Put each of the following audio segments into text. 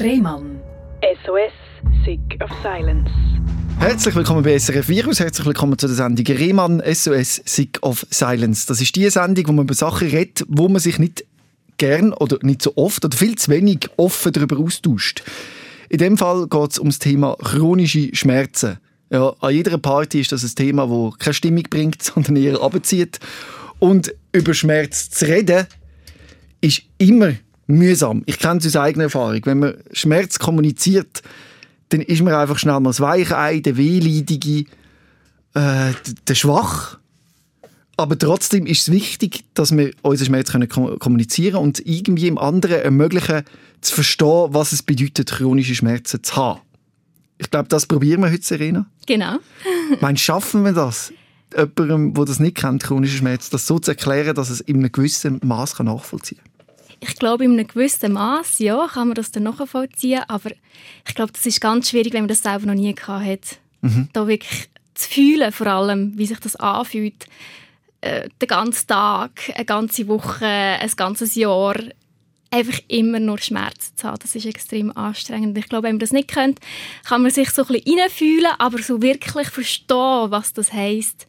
Rehmann. SOS, Sick of Silence. Herzlich willkommen bei SRF Virus, herzlich willkommen zu der Sendung Rehmann SOS Sick of Silence. Das ist die Sendung, wo man über Sachen redet, wo man sich nicht gern oder nicht so oft oder viel zu wenig offen darüber austauscht. In dem Fall geht es um das Thema chronische Schmerzen. Ja, an jeder Party ist das ein Thema, das keine Stimmung bringt, sondern eher abzieht. Und über Schmerz zu reden, ist immer mühsam. Ich kenne es aus eigener Erfahrung. Wenn man Schmerz kommuniziert, dann ist man einfach schnell mal das Weichei, der Wehleidige, äh, der Schwach. Aber trotzdem ist es wichtig, dass wir unseren Schmerz können kommunizieren und irgendwie im anderen ermöglichen, zu verstehen, was es bedeutet, chronische Schmerzen zu haben. Ich glaube, das probieren wir heute, Serena. Genau. Meinst schaffen wir das? Jemandem, der das nicht kennt, chronische Schmerzen, das so zu erklären, dass es in einem gewissen Maß nachvollziehen kann? Ich glaube, in einem gewissen Maß, ja, kann man das dann nachvollziehen. Aber ich glaube, das ist ganz schwierig, wenn man das selber noch nie gehabt hat. Mhm. Da wirklich zu fühlen, vor allem, wie sich das anfühlt. Äh, den ganzen Tag, eine ganze Woche, ein ganzes Jahr einfach immer nur Schmerzen zu haben. Das ist extrem anstrengend. Ich glaube, wenn man das nicht kennt, kann man sich so ein bisschen reinfühlen, aber so wirklich verstehen, was das heisst,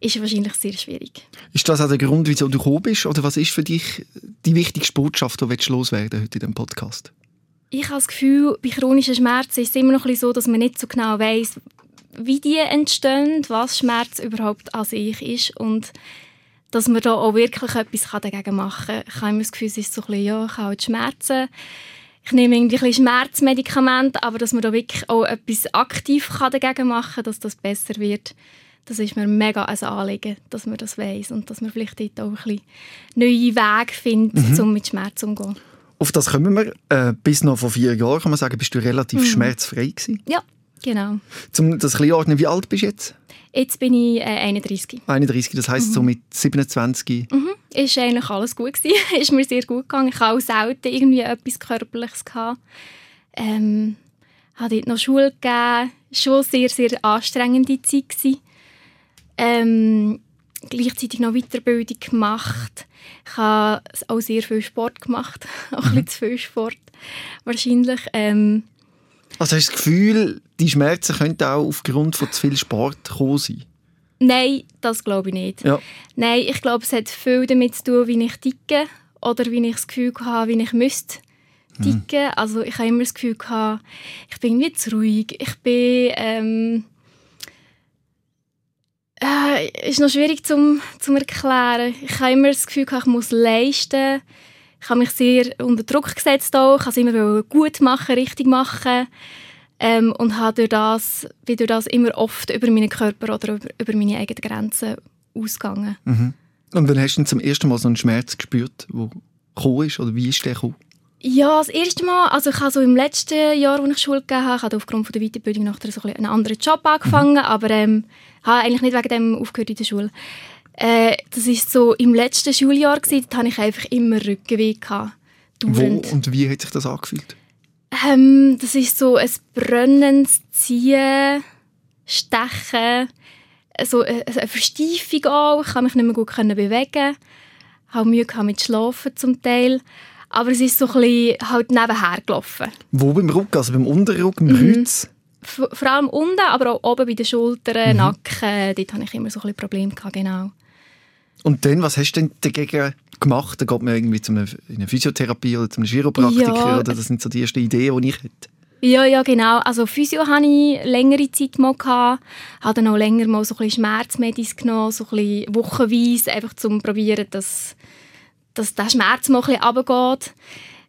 ist wahrscheinlich sehr schwierig. Ist das auch der Grund, wieso du gekommen bist? Oder was ist für dich die wichtigste Botschaft, die du loswerden heute in diesem Podcast? Ich habe das Gefühl, bei chronischen Schmerzen ist es immer noch ein bisschen so, dass man nicht so genau weiß, wie die entstehen, was Schmerz überhaupt an sich ist und dass man da auch wirklich etwas dagegen machen kann. Ich habe immer das Gefühl, es ist so ein bisschen, ja, ich habe halt Schmerzen. Ich nehme irgendwie ein bisschen Schmerzmedikamente, aber dass man da wirklich auch etwas aktiv dagegen machen kann, dass das besser wird. Das ist mir mega ein Anliegen, dass man das weiß und dass man vielleicht dort auch ein bisschen neue Wege findet, mhm. um mit Schmerz umzugehen. Auf das kommen wir. Äh, bis noch vor vier Jahren, kann man sagen, bist du relativ mhm. schmerzfrei gewesen. Ja, genau. Um das ein ordnen, wie alt bist du jetzt? Jetzt bin ich äh, 31. 31, das heisst mhm. so mit 27? Mhm. Ist eigentlich alles gut gewesen. ist mir sehr gut gegangen. Ich hatte auch selten irgendwie etwas Körperliches. Gehabt. Ähm, habe dort noch Schule gegeben. Schon sehr, sehr anstrengende Zeit gewesen. Ähm, gleichzeitig noch Weiterbildung gemacht. Ich habe auch sehr viel Sport gemacht. auch ein bisschen zu viel Sport. Wahrscheinlich. Ähm, also hast du das Gefühl, die Schmerzen könnten auch aufgrund von zu viel Sport kommen sein? Nein, das glaube ich nicht. Ja. Nein, ich glaube, es hat viel damit zu tun, wie ich ticke oder wie ich das Gefühl habe, wie ich müsste ticken. Mhm. Also ich habe immer das Gefühl gehabt, ich bin irgendwie zu ruhig. Ich bin ähm, äh, ist noch schwierig zum zum erklären. Ich habe immer das Gefühl ich muss leisten. Ich habe mich sehr unter Druck gesetzt auch. Ich wollte es immer gut machen, richtig machen. Ähm, und habe durch das, bin durch das immer oft über meinen Körper oder über, über meine eigenen Grenzen ausgegangen. Mhm. Und wann hast du zum ersten Mal so einen Schmerz gespürt, der gekommen ist? Oder wie ist der gekommen? Ja, das erste Mal, also ich habe so im letzten Jahr, als ich Schule gegeben habe, habe aufgrund von der Weiterbildung nachher so ein einen anderen Job angefangen, mhm. aber ähm, habe eigentlich nicht wegen dem aufgehört in der Schule. Äh, das war so im letzten Schuljahr gewesen, da hatte ich einfach immer Rückenweh gehabt. Wo und wie hat sich das angefühlt? Ähm, das ist so ein brennendes Ziehen, Stechen, so eine, eine Versteifung auch. Ich kann mich nicht mehr gut bewegen. Ich habe Mühe mit Schlafen zum Teil. Aber es ist so ein bisschen halt nebenher gelaufen. Wo beim Rücken? Also beim Unterrücken, beim mhm. Kreuz? vor allem unten, aber auch oben bei den Schultern, mhm. Nacken. Dort hatte ich immer so ein bisschen Probleme. Gehabt, genau. Und dann, was hast du denn dagegen gemacht? Da geht man irgendwie zu einer, einer Physiotherapie oder zu einem Chiropraktiker? Ja, oder das sind so die ersten Ideen, die ich hätte. Ja, ja, genau. Also Physio hatte ich längere Zeit mal. Gehabt. Habe dann auch länger mal so ein bisschen Schmerzmedis genommen, so ein bisschen wochenweise, einfach zum probieren, dass, dass der Schmerz mal ein bisschen runtergeht.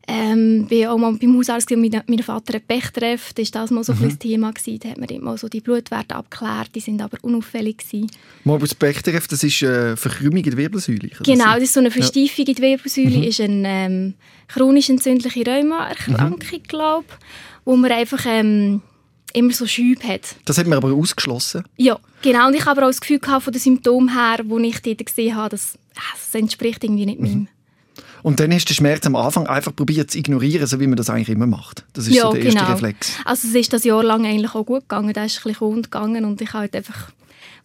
Ähm, bin auch mal beim Hausarzt mit meinem Vater ein Pechtreff, das war das mal so mhm. ein Thema. Gewesen. Da hat man mal so die Blutwerte abgeklärt, die sind aber unauffällig. Gewesen. Das Pechtreff, das ist eine Verkrümmung in der Wirbelsäule? Genau, das ist so eine Versteifung ja. in der Wirbelsäule, mhm. ist eine ähm, chronisch entzündliche Rheumaerkrankung, mhm. glaube wo man einfach... Ähm, immer so Schübe hat. Das hat man aber ausgeschlossen? Ja, genau. Und ich habe aber auch das Gefühl gehabt, von den Symptomen her, wo ich dort gesehen habe, dass das entspricht irgendwie nicht mhm. meinem. Und dann hast du den Schmerz am Anfang einfach probiert zu ignorieren, so wie man das eigentlich immer macht. Das ist ja, so der erste genau. Reflex. Also es ist das Jahr lang eigentlich auch gut gegangen. Da ist ein bisschen rund gegangen und ich habe halt einfach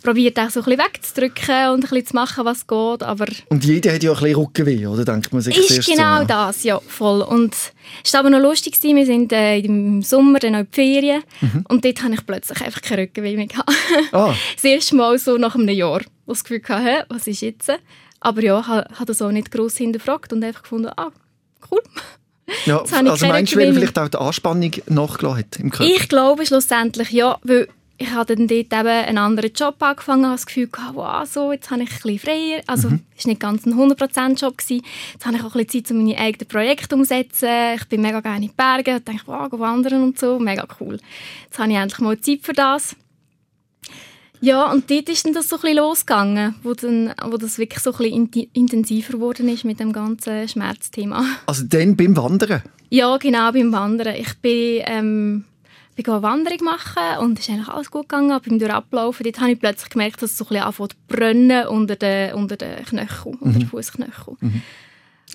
probiert auch so ein bisschen wegzudrücken und ein bisschen zu machen, was geht, aber... Und jeder hat ja ein bisschen Rückenweh, oder? Denkt man sich ist genau so, ja. das, ja, voll. Und es war aber noch lustig, gewesen. wir sind äh, im Sommer dann noch in die Ferien und dort hatte ich plötzlich einfach keinen Rückenweh mehr. gehabt. Ah, das erste Mal so nach einem Jahr, wo ich das Gefühl hatte, was ist jetzt? Aber ja, ich habe das auch nicht gross hinterfragt und einfach gefunden, ah, cool. ja. Also meinst du, weil vielleicht auch die Anspannung nachgelassen hat im Körper? Ich glaube schlussendlich ja, weil ich habe dann dort eben einen anderen Job angefangen, habe das Gefühl gehabt, wow, so, jetzt habe ich ein bisschen freier. Also, es war nicht ganz ein 100%-Job. gewesen. Jetzt habe ich auch ein bisschen Zeit, um meine eigenen Projekte umzusetzen. Ich bin mega gerne in die Berge und denke, wow, wandern und so, mega cool. Jetzt habe ich endlich mal Zeit für das. Ja, und dort ist dann das so ein bisschen losgegangen, wo, dann, wo das wirklich so ein bisschen intensiver geworden ist mit dem ganzen Schmerzthema. Also dann beim Wandern? Ja, genau, beim Wandern. Ich bin, ähm, bin eine Wanderung machen und es ist eigentlich alles gut gegangen. Aber beim Durchlaufen, dort habe ich plötzlich gemerkt, dass es so ein bisschen anfängt zu brennen unter den, unter den Knöcheln, unter den Fußknöcheln.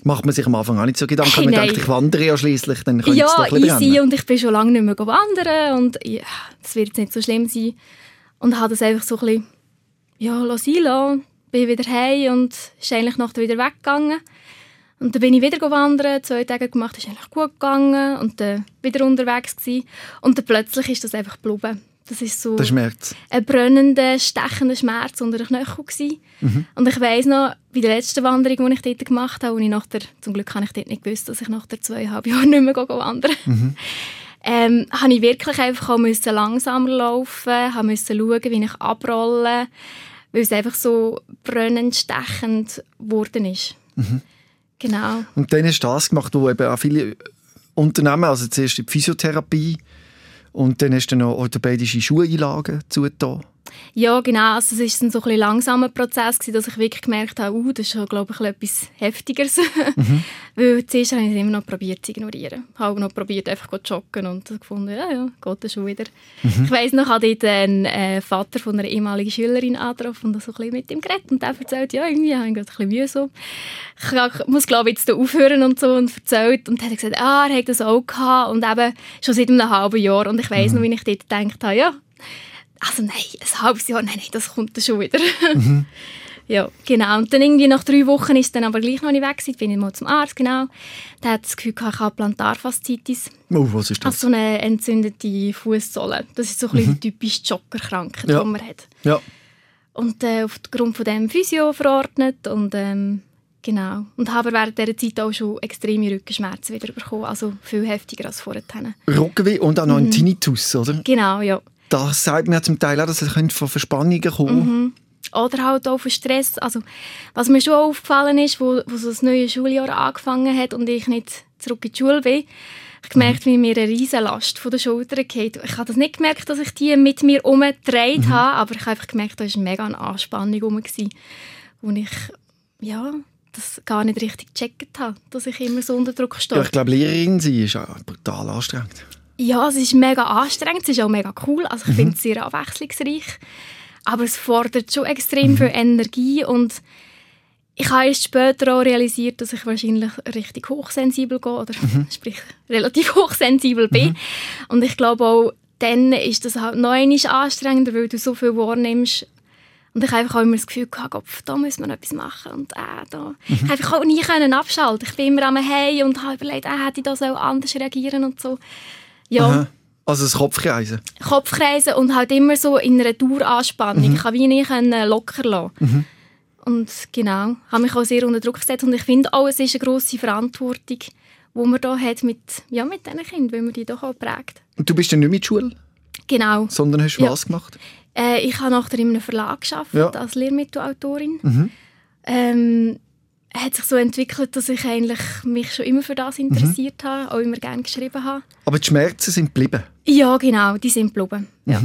Macht man sich am Anfang auch nicht so Gedanken, Hey, man denkt, ich wandere ja schliesslich, dann könnte es Ja, doch ein bisschen easy brennen. und ich bin schon lange nicht mehr wandern und ja, das wird jetzt nicht so schlimm sein. Und habe das einfach so ein bisschen, ja, lassen sein lassen. Bin wieder heim und ist eigentlich noch wieder weggegangen. Und dann bin ich wieder wandern, zwei Tage gemacht, ist eigentlich gut gegangen und dann wieder unterwegs gewesen. Und dann plötzlich ist das einfach geblieben. Das ist so ein brennender, stechender Schmerz unter den Knöcheln gewesen. Und ich weiss noch, bei der letzten Wanderung, die ich dort gemacht habe, und ich nach der, zum Glück habe ich dort nicht gewusst, dass ich nach der zweieinhalb Jahren nicht mehr wandern ähm, habe ich wirklich einfach auch müssen langsamer laufen, habe müssen schauen, wie ich abrolle, weil es einfach so brennend, stechend geworden ist. Genau. Und dann hast du das gemacht, wo eben auch viele Unternehmen, also zuerst die Physiotherapie und dann hast du noch orthopädische Schuheinlagen zugetan. Ja, genau. Also es war dann so ein langsamer Prozess, gewesen, dass ich wirklich gemerkt habe, uh, das ist schon, glaube ich, etwas Heftigeres. Weil zuerst habe ich es immer noch probiert zu ignorieren. Ich habe noch probiert, einfach zu joggen und gefunden, ja, ja, geht das schon wieder. Ich weiss noch, ich habe dort einen äh, Vater von einer ehemaligen Schülerin angetroffen und so ein bisschen mit ihm geredet und der erzählt, ja, irgendwie habe ich gerade ein bisschen Mühe so. Ich muss, glaube ich, jetzt da aufhören und so und erzählt und er hat gesagt, ah, er hat das auch gehabt und eben schon seit einem halben Jahr und ich weiss noch, wie ich dort gedacht habe, ja, also nein, ein halbes Jahr, nein, nein, das kommt dann schon wieder. ja, genau. Und dann irgendwie nach drei Wochen ist dann aber gleich noch nicht weg gewesen. Bin ich mal zum Arzt, genau. Der hat das Gefühl, ich habe Plantarfaszitis. Oh, was ist das? Also so eine entzündete Fußsohle. Das ist so ein bisschen die typische Joggerkrankheit, Ja. die man hat. Ja. Und äh, aufgrund von dem Physio verordnet und ähm, genau. Und habe aber während dieser Zeit auch schon extreme Rückenschmerzen wieder bekommen. Also viel heftiger als vorher. Rückenweh und auch noch Mhm. ein Tinnitus, oder? Genau, ja. Das sagt mir ja zum Teil auch, dass es von Verspannungen kommen Mhm. Oder halt auch von Stress. Also, was mir schon aufgefallen ist, wo, wo so das neue Schuljahr angefangen hat und ich nicht zurück in die Schule bin, ich gemerkt, wie mir eine riesen Last von den Schultern geht. Ich habe das nicht gemerkt, dass ich die mit mir umgedreht habe, aber ich habe einfach gemerkt, da war mega eine Anspannung rum, wo ich ja, das gar nicht richtig gecheckt habe, dass ich immer so unter Druck stehe. Ja, ich glaube, Lehrerin sein ist brutal anstrengend. Ja, es ist mega anstrengend, es ist auch mega cool. Also ich finde es sehr abwechslungsreich. Aber es fordert schon extrem viel Energie und ich habe erst später auch realisiert, dass ich wahrscheinlich richtig hochsensibel gehe oder sprich relativ hochsensibel bin. Und ich glaube auch, dann ist das halt noch einmal anstrengender, weil du so viel wahrnimmst. Und ich habe einfach auch immer das Gefühl gehabt, Gott, da wir noch etwas machen und äh, da. Ich habe einfach auch nie können abschalten. Ich bin immer am Hey und habe überlegt, äh, hätte ich da so anders reagieren und so. Ja. Aha. Also das Kopfkreisen. Kopfkreisen und halt immer so in einer Daueranspannung. Ich kann wie nie können locker lassen. Und genau, habe mich auch sehr unter Druck gesetzt und ich finde auch, es ist eine grosse Verantwortung, die man da hat mit, ja, mit diesen Kindern, weil man die doch auch prägt. Und du bist dann nicht mit Schule, Genau. sondern hast Ja. was gemacht? Äh, ich habe nachher in einem Verlag gearbeitet, Ja. als Lehrmittelautorin. Mhm. Ähm, hat sich so entwickelt, dass ich eigentlich mich schon immer für das interessiert habe, auch immer gerne geschrieben habe. Aber die Schmerzen sind geblieben. Ja, genau, die sind geblieben. Ja.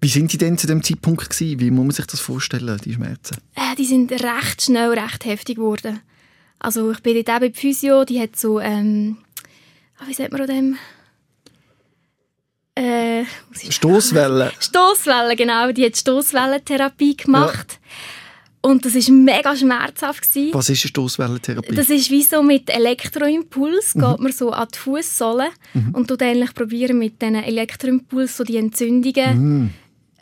Wie sind die denn zu dem Zeitpunkt gewesen? Wie muss man sich das vorstellen, die Schmerzen? Äh, die sind recht schnell recht heftig geworden. Also ich bin dort eben bei der Physio, die hat so, ähm, ah, wie sagt man an dem? Äh, Stoßwellen. Stoßwellen, genau. Die hat Stoßwellentherapie gemacht. Und das war mega schmerzhaft. Gewesen. Was ist eine Stoßwellentherapie? Das ist wie so mit Elektroimpuls, geht man so an die Fußsohle und tut eigentlich probieren mit diesen Elektroimpuls so die Entzündungen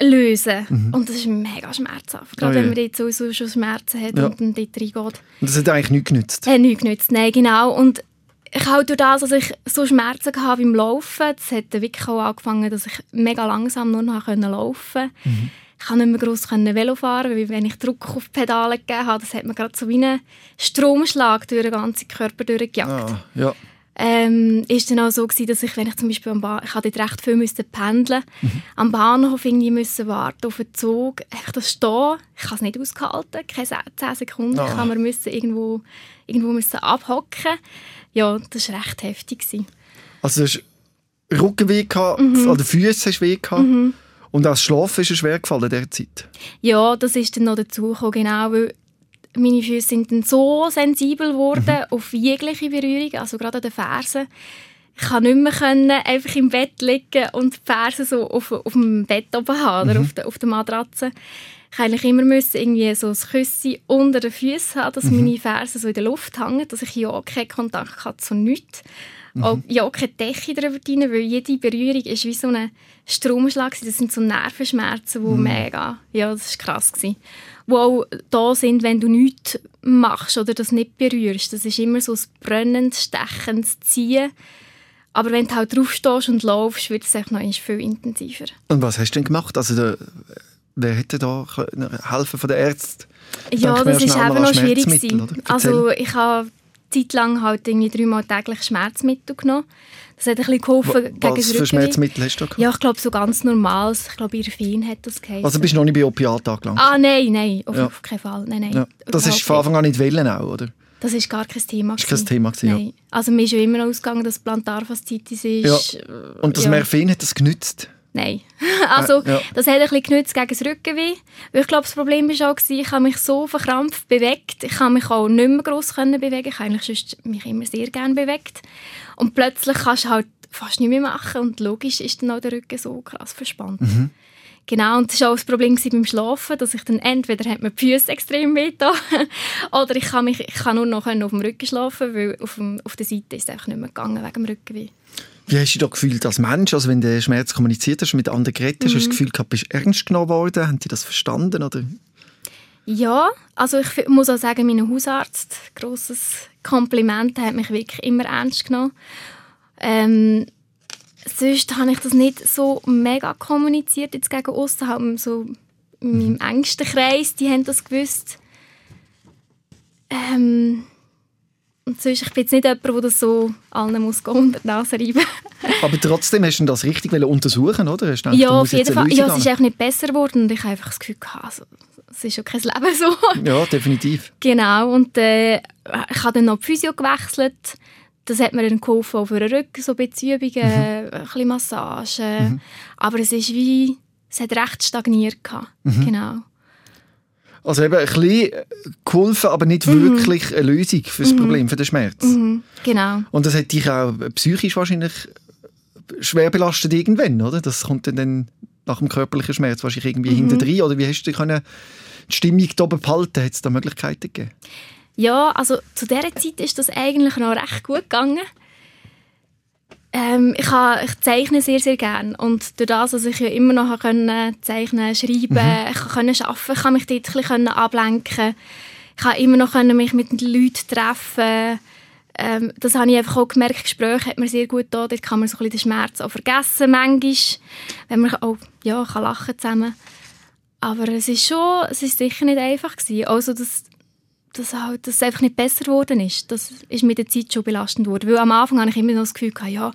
lösen. Und das ist mega schmerzhaft. Gerade Oh wenn man jetzt sowieso schon Schmerzen hat Ja. und dann dort reingeht. Und das hat eigentlich nichts genützt. Hat nichts genützt. Nein, genau. Und ich habe durch das, dass ich so Schmerzen hatte beim Laufen, das hat wirklich auch angefangen, dass ich mega langsam nur noch laufen konnte. Ich konnte nicht mehr gross Velo fahren, weil wenn ich Druck auf die Pedale gegeben habe, das hat mir gerade so wie einen Stromschlag durch den ganzen Körper durchgejagt. Ah, ja. Ähm, ist dann auch so gewesen, dass ich, wenn ich zum Beispiel am Bahn, ich hatte dort recht viel müssen pendeln, am Bahnhof irgendwie müssen warten auf den Zug, einfach das Stehen, ich habe es nicht ausgehalten, keine 10 Sekunden, Ah. ich habe mir müssen irgendwo, irgendwo müssen abhocken. Ja, das war recht heftig. Gewesen. Also du hast Rückenweh gehabt, Mhm. oder Füße hast weh gehabt. Und auch das Schlafen ist dir schwer gefallen in dieser Zeit. Ja, das ist dann noch dazugekommen, genau, weil meine Füße sind dann so sensibel geworden auf jegliche Berührung, also gerade an den Fersen. Ich kann nicht mehr können, einfach im Bett liegen und die Fersen so auf, auf dem Bett oben haben oder auf, der, auf der Matratze. Ich eigentlich immer müssen irgendwie so ein Küsschen unter den Füßen haben, dass meine Fersen so in der Luft hängen, dass ich ja keinen Kontakt hatte zu nichts. Auch, ja, keine Decke drüber rein, weil jede Berührung ist wie so ein Stromschlag. Das sind so Nervenschmerzen, die mega, ja, das war krass. Gewesen. Die auch da sind, wenn du nichts machst oder das nicht berührst. Das ist immer so ein brennendes, stechendes Ziehen. Aber wenn du halt draufstehst und laufst, wird es noch viel intensiver. Und was hast du denn gemacht? Also der, wer hätte da helfen von den Ärzten? Ja, das ist eben noch schwierig. Also ich habe zeitlang halt irgendwie dreimal täglich Schmerzmittel genommen. Das hat ein bisschen geholfen gegen Was das für. Schmerzmittel hast du gehabt? Ja, ich glaube so ganz normales. Ich glaube, Irfin hat das geheißen. Also bist du noch nicht bei Opiat angelangt? ah, nein, nein, auf, Ja. auf keinen Fall. Nein, nein, ja. Das ist von Anfang an nicht wollen auch, oder? Das ist gar kein Thema. Ist kein gewesen. Thema gewesen, ja. Also mir ist ja immer noch ausgegangen, dass Plantarfaszitis ist. äh, Und das ja. Morphin hat das genützt? Nein. also, Äh, ja. das hat ein bisschen genützt gegen das Rückenweh. Weil ich glaube, das Problem war auch, ich habe mich so verkrampft bewegt. Ich habe mich auch nicht mehr gross können bewegen. Ich habe eigentlich sonst mich immer sehr gerne bewegt. Und plötzlich kannst du halt fast nicht mehr machen. Und logisch ist dann auch der Rücken so krass verspannt. Mhm. Genau, und das war auch das Problem beim Schlafen, dass ich dann entweder hat mir die Füße extrem weh oder ich kann, mich, ich kann nur noch auf dem Rücken schlafen, weil auf, dem, auf der Seite ist es einfach nicht mehr gegangen wegen dem Rückenweh. Wie hast du dich da gefühlt als Mensch? Also wenn du den Schmerz kommuniziert hast, mit anderen geredet hast, hast du Mhm. das Gefühl gehabt, bist du ernst genommen worden? Haben die das verstanden? Oder? Ja, also ich muss auch sagen, mein Hausarzt, grosses Kompliment, der hat mich wirklich immer ernst genommen. Ähm, sonst habe ich das nicht so mega kommuniziert jetzt gegen aussen, halt so in meinem engsten Kreis, die haben das gewusst. Ähm, und sonst, ich bin jetzt nicht jemand, der das so allen muss gehen unter die Nase reiben Aber trotzdem hast du das richtig untersuchen, oder? Hast du gedacht, Ja, auf jeden Fall. Ja, es ist einfach nicht besser geworden und ich habe einfach das Gefühl, gehabt, also, es ist ja kein Leben so. Ja, definitiv. Genau, und äh, ich habe dann noch die Physio gewechselt. Das hat mir dann geholfen, auch für den Rücken, so bisschen Übungen, ein bisschen Massage. Aber es ist wie, es hat recht stagniert. gehabt. Genau. Also eben ein bisschen geholfen, aber nicht wirklich eine Lösung für das Problem, für den Schmerz. Mhm. Genau. Und das hat dich auch psychisch wahrscheinlich schwer belastet irgendwann, oder? Das kommt dann, nach dem körperlichen Schmerz wahrscheinlich irgendwie Mhm. hinter drin. Oder wie hast du können die Stimmung da oben behalten? Hat es da Möglichkeiten gegeben? Ja, also zu dieser Zeit ist das eigentlich noch recht gut gegangen. Ähm, ich, ha, ich zeichne sehr, sehr gerne. Und durch das, dass ich ja immer noch können zeichnen schreiben ich konnte arbeiten, ich kann mich dort ein bisschen ablenken. Ich kann immer noch können mich mit den Leuten treffen. Ähm, das habe ich einfach auch gemerkt. Gespräche hat mir sehr gut getan. Dort kann man so ein bisschen den Schmerz auch vergessen, manchmal. Wenn man auch ja, kann lachen zusammen. Aber es ist schon, es ist sicher nicht einfach gewesen. Also das, dass, halt, dass es einfach nicht besser geworden ist. Das ist mit der Zeit schon belastend geworden. Weil am Anfang hatte ich immer noch das Gefühl, ja,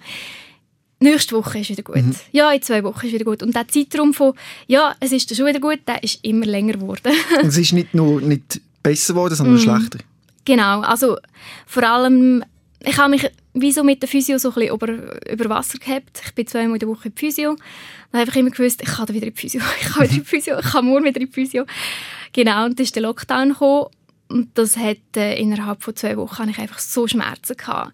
nächste Woche ist wieder gut. Ja, in zwei Wochen ist wieder gut. Und der Zeitraum von, ja, es ist schon wieder gut, der ist immer länger geworden. Und es ist nicht nur nicht besser geworden, Mhm. sondern schlechter. genau, also vor allem, ich habe mich wie so mit der Physio so ein bisschen über, über Wasser gehabt. Ich bin zweimal in der Woche in die Physio. Dann habe ich immer gewusst, ich kann wieder in die Physio, ich kann wieder in die Physio, ich kann morgen wieder in die Physio. Genau, und dann ist der Lockdown gekommen. Und das äh, innerhalb von zwei Wochen hatte ich einfach so Schmerzen gehabt.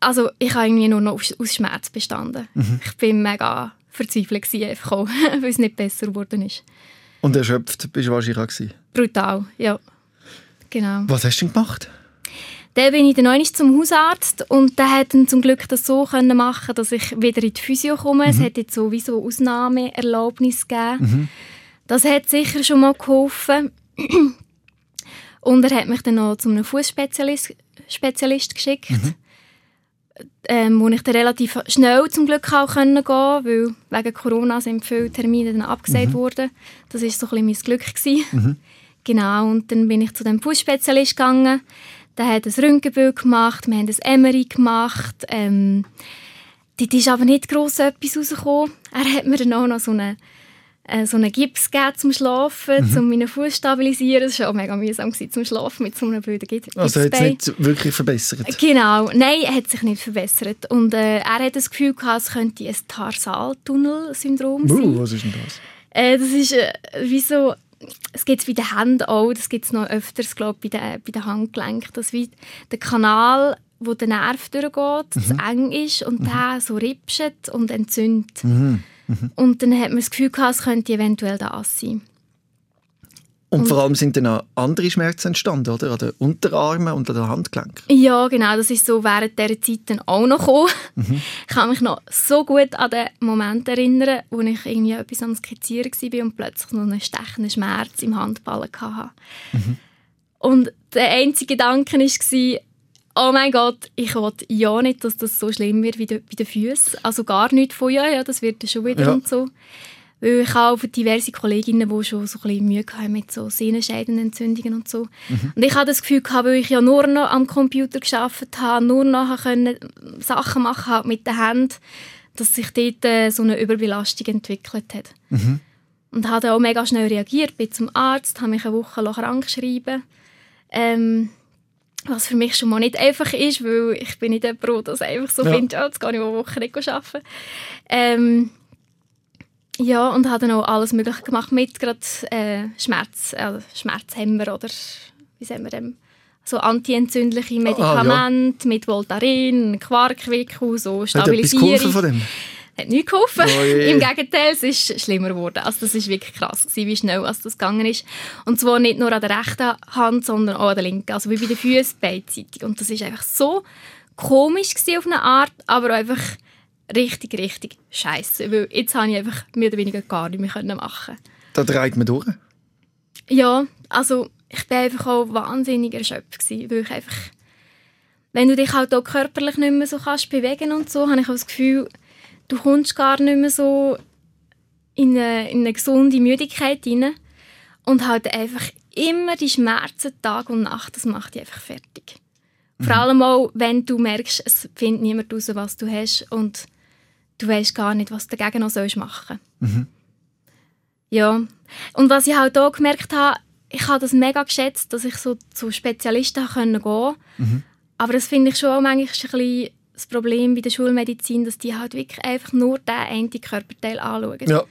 Also ich habe irgendwie nur noch aus, aus Schmerz bestanden. Ich bin mega verzweifelt gewesen, einfach auch, weil es nicht besser geworden ist. Und erschöpft bist du wahrscheinlich auch gewesen. Brutal, ja. Genau. Was hast du denn gemacht? Dann bin ich dann noch zum Hausarzt und der hat dann zum Glück das so können machen, dass ich wieder in die Physio komme. Mhm. Es hat jetzt sowieso Ausnahmeerlaubnis gegeben. Mhm. Das hat sicher schon mal geholfen. und er hat mich dann noch zu einem Fußspezialist Spezialist geschickt. Mhm ähm, wo ich dann relativ schnell zum Glück auch können gehen weil wegen Corona sind viele Termine dann abgesagt mhm. worden. Das war so ein bisschen mein Glück. Mhm. Genau, und dann bin ich zu dem Fußspezialist gegangen. Der hat ein Röntgenbild gemacht, wir haben ein MRI gemacht. Ähm, dort ist aber nicht gross etwas rausgekommen. Er hat mir dann auch noch so eine äh, so einen Gips gegeben zum Schlafen, mhm. um meinen Fuß zu stabilisieren. Das war auch mega mühsam zum Schlafen mit so einem blöden Gips. Also hat es nicht wirklich verbessert? Genau, nein, er hat sich nicht verbessert. Und äh, er hat das Gefühl gehabt, es könnte ein Tarsal-Tunnel-Syndrom sein. Uh, was ist denn das? Äh, das ist äh, wie so es gibt es bei den Händen auch, das gibt es noch öfters, glaube bei den, bei den Handgelenken, dass wie der Kanal, wo der Nerv durchgeht, mhm. zu eng ist und mhm. der so ripscht und entzündet. Mhm. Mhm. Und dann hat man das Gefühl gehabt, es könnte eventuell das sein. Und, und, vor allem sind dann auch andere Schmerzen entstanden, oder? An den Unterarmen und an den Handgelenken. Ja, genau. Das ist so während dieser Zeit dann auch noch gekommen. Mhm. Ich kann mich noch so gut an den Moment erinnern, wo ich irgendwie etwas am Skizzieren war und plötzlich noch einen stechenden Schmerz im Handballen hatte. Mhm. Und der einzige Gedanke war, oh mein Gott, ich wollte ja nicht, dass das so schlimm wird wie bei den Füßen. Also gar nicht von, ja, ja, das wird schon wieder ja. und so. Weil ich habe diverse Kolleginnen, die schon so ein bisschen Mühe hatten mit so Sehnenscheidenentzündungen und so. Mhm. Und ich hatte das Gefühl, weil ich ja nur noch am Computer gearbeitet habe, nur noch können Sachen machen halt mit den Händen, dass sich dort äh, so eine Überbelastung entwickelt hat. Mhm. Und habe auch mega schnell reagiert, bin zum Arzt, habe mich eine Woche krank geschrieben. Ähm, was für mich schon mal nicht einfach ist, weil ich bin nicht der Brot, das einfach so ja. finde, ja, jetzt kann ich eine Woche nicht arbeiten. Ähm, ja, und habe dann auch alles Mögliche gemacht mit gerade äh, Schmerz, äh, Schmerzhemmer oder wie sagen wir dem? So antientzündliche Medikamente ah, ja. mit Voltaren, Quarkwickel, so Stabilisierung. Hat von dem? Hat nichts geholfen. Oh Im Gegenteil, es ist schlimmer geworden. Also das ist wirklich krass, gewesen, wie schnell das gegangen ist. Und zwar nicht nur an der rechten Hand, sondern auch an der linken. Also wie bei den Füßen beidseitig. Und das ist einfach so komisch auf eine Art, aber einfach richtig, richtig scheiße. Weil jetzt habe ich einfach mehr oder weniger gar nicht mehr machen Da dreht man durch? Ja, also ich war einfach auch wahnsinnig erschöpft gewesen, weil ich einfach wenn du dich halt auch körperlich nicht mehr so kannst bewegen und so, habe ich auch das Gefühl, du kommst gar nicht mehr so in eine, in eine gesunde Müdigkeit rein und halt einfach immer die Schmerzen Tag und Nacht, das macht dich einfach fertig. Mhm. Vor allem auch, wenn du merkst, es findet niemand raus, was du hast und du weißt gar nicht, was du dagegen noch sollst machen mhm. Ja, und was ich halt auch gemerkt habe, ich habe das mega geschätzt, dass ich so zu Spezialisten gehen konnte. Mhm. Aber das finde ich schon auch manchmal ein bisschen das Problem bei der Schulmedizin, dass die halt wirklich einfach nur den einen Körperteil anschauen. Ja.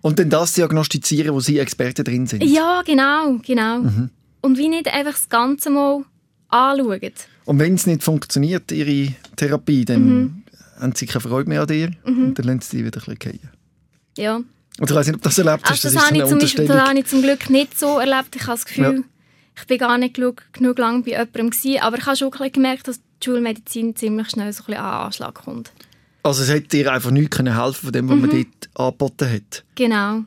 Und dann das diagnostizieren, wo sie Experten drin sind. Ja, genau, genau. Mhm. Und wie nicht einfach das Ganze mal anschauen. Und wenn es nicht funktioniert, ihre Therapie, dann mhm. haben sie keine Freude mehr an dir mhm. und dann lassen sie dich wieder ein bisschen fallen. Ja. Und ich weiß nicht, ob das erlebt hast. Also das, das, habe, ich zum Beispiel, das habe ich zum Glück nicht so erlebt. Ich habe das Gefühl, ja. ich bin gar nicht genug, genug lang bei jemandem gewesen, aber ich habe schon gemerkt, dass die Schulmedizin ziemlich schnell so ein bisschen an Anschlag kommt. Also es hätte dir einfach nichts helfen von dem, was mhm. man dort angeboten hat? Genau.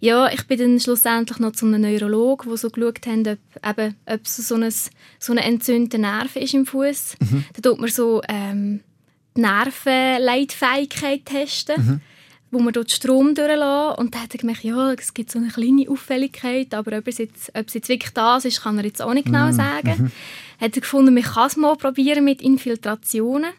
Ja, ich bin dann schlussendlich noch zu einem Neurologen, der so geschaut hat, ob, eben, ob es so ein, so eine entzündete Nerve ist im Fuß. Mhm. Da tut man so ähm, die Nervenleitfähigkeit testen. Mhm wo wir dort Strom durchlassen. Und dann hat er gemerkt, ja, es gibt so eine kleine Auffälligkeit, aber ob es jetzt, ob es jetzt wirklich das ist, kann er jetzt auch nicht genau mhm. sagen. Mhm. Hat er gefunden, man kann es mal probieren mit Infiltrationen.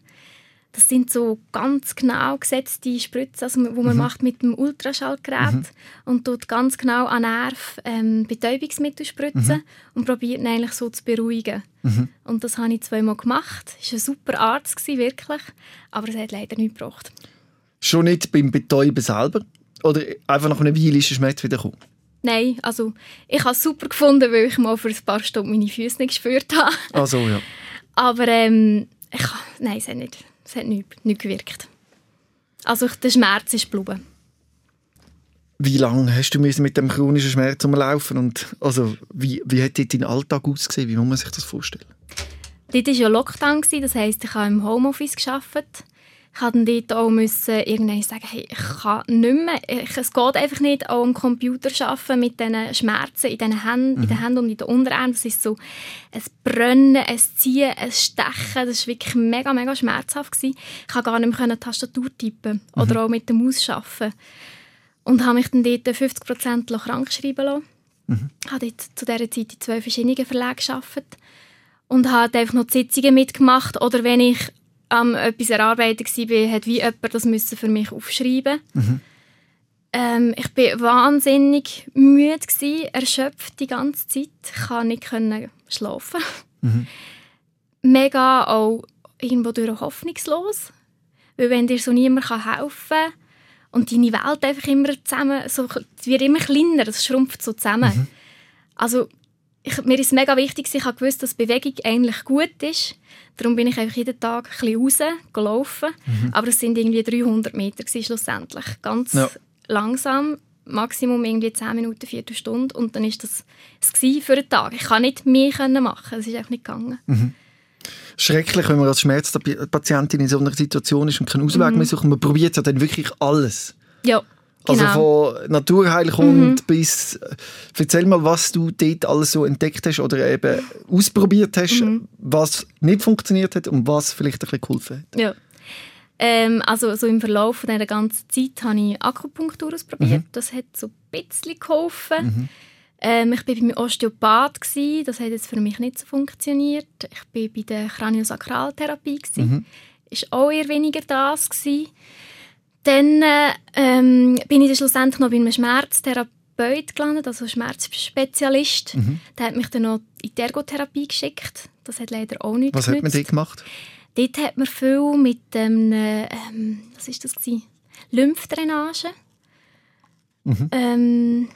Das sind so ganz genau gesetzte Spritzen, also, die man mhm. macht mit dem Ultraschallgerät mhm. und dort ganz genau an Nerv ähm, Betäubungsmittel spritzen mhm. und probiert ihn eigentlich so zu beruhigen. Mhm. Und das habe ich zweimal gemacht. Es war ein super Arzt, wirklich, aber es hat leider nichts gebracht. Schon nicht beim Betäuben selber? Oder einfach nach einer Weile ist der Schmerz wieder gekommen? Nein, also ich habe es super gefunden, weil ich mal für ein paar Stunden meine Füße nicht gespürt habe. Ach so, ja. Aber ähm, ich, nein, es hat nicht, es hat nicht, nicht gewirkt. Also der Schmerz ist geblieben. Wie lange hast du mit dem chronischen Schmerz umlaufen und also wie, wie hat dein Alltag ausgesehen? Wie muss man sich das vorstellen? Dort war ja Lockdown, das heisst, ich habe im Homeoffice gearbeitet. Ich musste dann dort auch müssen irgendwann sagen, hey, ich kann nicht mehr, ich, es geht einfach nicht, auch am Computer arbeiten mit diesen Schmerzen in den Händen, mhm. in den Händen und in den Unterarmen. Das ist so ein Brennen, ein Ziehen, ein Stechen, das war wirklich mega, mega schmerzhaft. Gewesen. Ich konnte gar nicht mehr Tastatur tippen mhm. oder auch mit der Maus arbeiten. Und habe mich dann dort 50% krank schreiben lassen. Mhm. Ich habe dort zu dieser Zeit in zwei verschiedenen Verlagen gearbeitet und habe einfach noch die Sitzungen mitgemacht oder wenn ich am ähm, etwas erarbeitet war, hat wie jemand das müssen für mich aufschreiben mhm. ähm, Ich war wahnsinnig müde, gewesen, erschöpft die ganze Zeit. Ich konnte nicht schlafen. Mhm. Mega auch irgendwo durch hoffnungslos. Weil wenn dir so niemand helfen kann und deine Welt einfach immer zusammen, so, wird immer kleiner, das schrumpft so zusammen. Mhm. Also ich, mir ist mega wichtig, ich habe gewusst, dass Bewegung eigentlich gut ist. Darum bin ich einfach jeden Tag ein bisschen raus, gelaufen. Mhm. Aber es sind irgendwie 300 Meter schlussendlich. Ganz ja. langsam, Maximum irgendwie 10 Minuten, Viertelstunde. Und dann ist das es für den Tag. Ich kann nicht mehr machen, es ist einfach nicht gegangen. Mhm. Schrecklich, wenn man als Schmerzpatientin in so einer Situation ist und keinen Ausweg mhm. mehr sucht. Man probiert ja dann wirklich alles. Ja. Also genau. von Naturheilkunde mhm. bis. Erzähl mal, was du dort alles so entdeckt hast oder eben ausprobiert hast, mhm. was nicht funktioniert hat und was vielleicht ein bisschen geholfen hat. Ja. Ähm, also so im Verlauf dieser ganzen Zeit habe ich Akupunktur ausprobiert. Mhm. Das hat so ein bisschen geholfen. Mhm. Ähm, ich war beim Osteopath, gewesen. das hat jetzt für mich nicht so funktioniert. Ich war bei der Kraniosakraltherapie. Mhm. Ist auch eher weniger das. Gewesen. Dann ähm, bin ich dann schlussendlich noch bei einem Schmerztherapeut gelandet, also Schmerzspezialist. Mhm. Der hat mich dann noch in die Ergotherapie geschickt. Das hat leider auch nicht Was genützt. hat man dort gemacht? Dort hat man viel mit dem, ähm, was ist das gewesen? Lymphdrainage. Mhm. Ähm,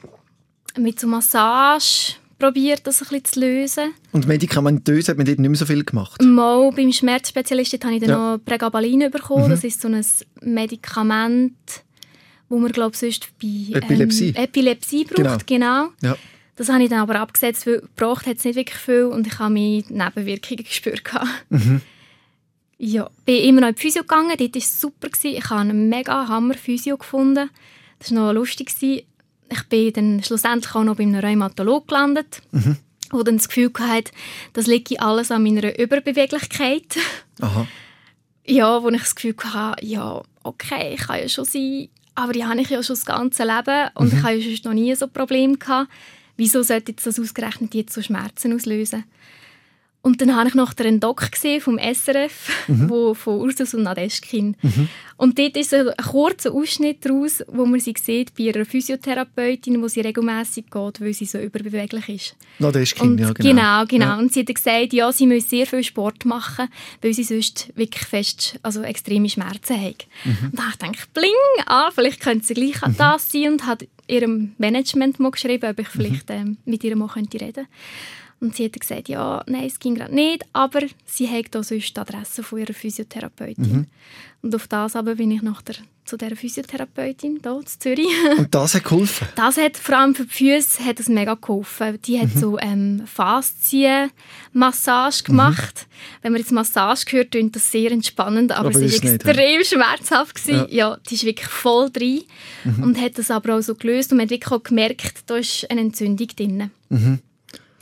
mit so Massage probiert, das ein bisschen zu lösen. Und medikamentös hat man dort nicht mehr so viel gemacht? Mal beim Schmerzspezialisten habe ich dann ja. noch Pregabalin bekommen. Mhm. Das ist so ein Medikament, wo man glaube sonst bei ähm, Epilepsie, Epilepsie braucht. Genau. genau. Ja. Das habe ich dann aber abgesetzt, weil gebraucht hat es nicht wirklich viel und ich habe meine Nebenwirkungen gespürt. Mhm. Ja, bin immer noch in die Physio gegangen, dort war es super. Ich habe einen mega Hammer-Physio gefunden. Das war noch lustig ich bin dann schlussendlich auch noch bei einem Rheumatolog gelandet, mhm. wo dann das Gefühl hatte, das liegt alles an meiner Überbeweglichkeit. Aha. Ja, wo ich das Gefühl hatte, ja, okay, ich kann ja schon sein, aber die habe ich ja schon das ganze Leben und mhm. ich habe ja sonst noch nie so Probleme gehabt. Wieso sollte jetzt das ausgerechnet jetzt so Schmerzen auslösen? Und dann habe ich noch einen Doc gesehen vom SRF, mhm. wo, von Ursus und Nadeschkin. Mhm. Und dort ist ein kurzer Ausschnitt daraus, wo man sie sieht bei einer Physiotherapeutin, wo sie regelmäßig geht, weil sie so überbeweglich ist. Nadeschkin, und ja, genau. Genau, genau. Ja. Und sie hat gesagt, ja, sie muss sehr viel Sport machen, weil sie sonst wirklich fest, also extreme Schmerzen hat. Mhm. Und da habe ich gedacht, bling, ah, vielleicht könnte sie gleich mhm. das sein und hat ihrem Management mal geschrieben, ob ich vielleicht mhm. ähm, mit ihr mal reden könnte. Und sie hat gesagt, ja, nein, es ging gerade nicht, aber sie hat auch sonst die Adresse von ihrer Physiotherapeutin. Mhm. Und auf das aber bin ich nach der, zu dieser Physiotherapeutin hier in Zürich. Und das hat geholfen? Das hat vor allem für die Füße hat es mega geholfen. Die hat mhm. so ähm, Faszien-Massage mhm. gemacht. Mhm. Wenn man jetzt Massage hört, klingt das sehr entspannend, aber, aber es war extrem nicht, schmerzhaft. Ja. ja, die ist wirklich voll drin mhm. und hat das aber auch so gelöst und man hat wirklich auch gemerkt, da ist eine Entzündung drin.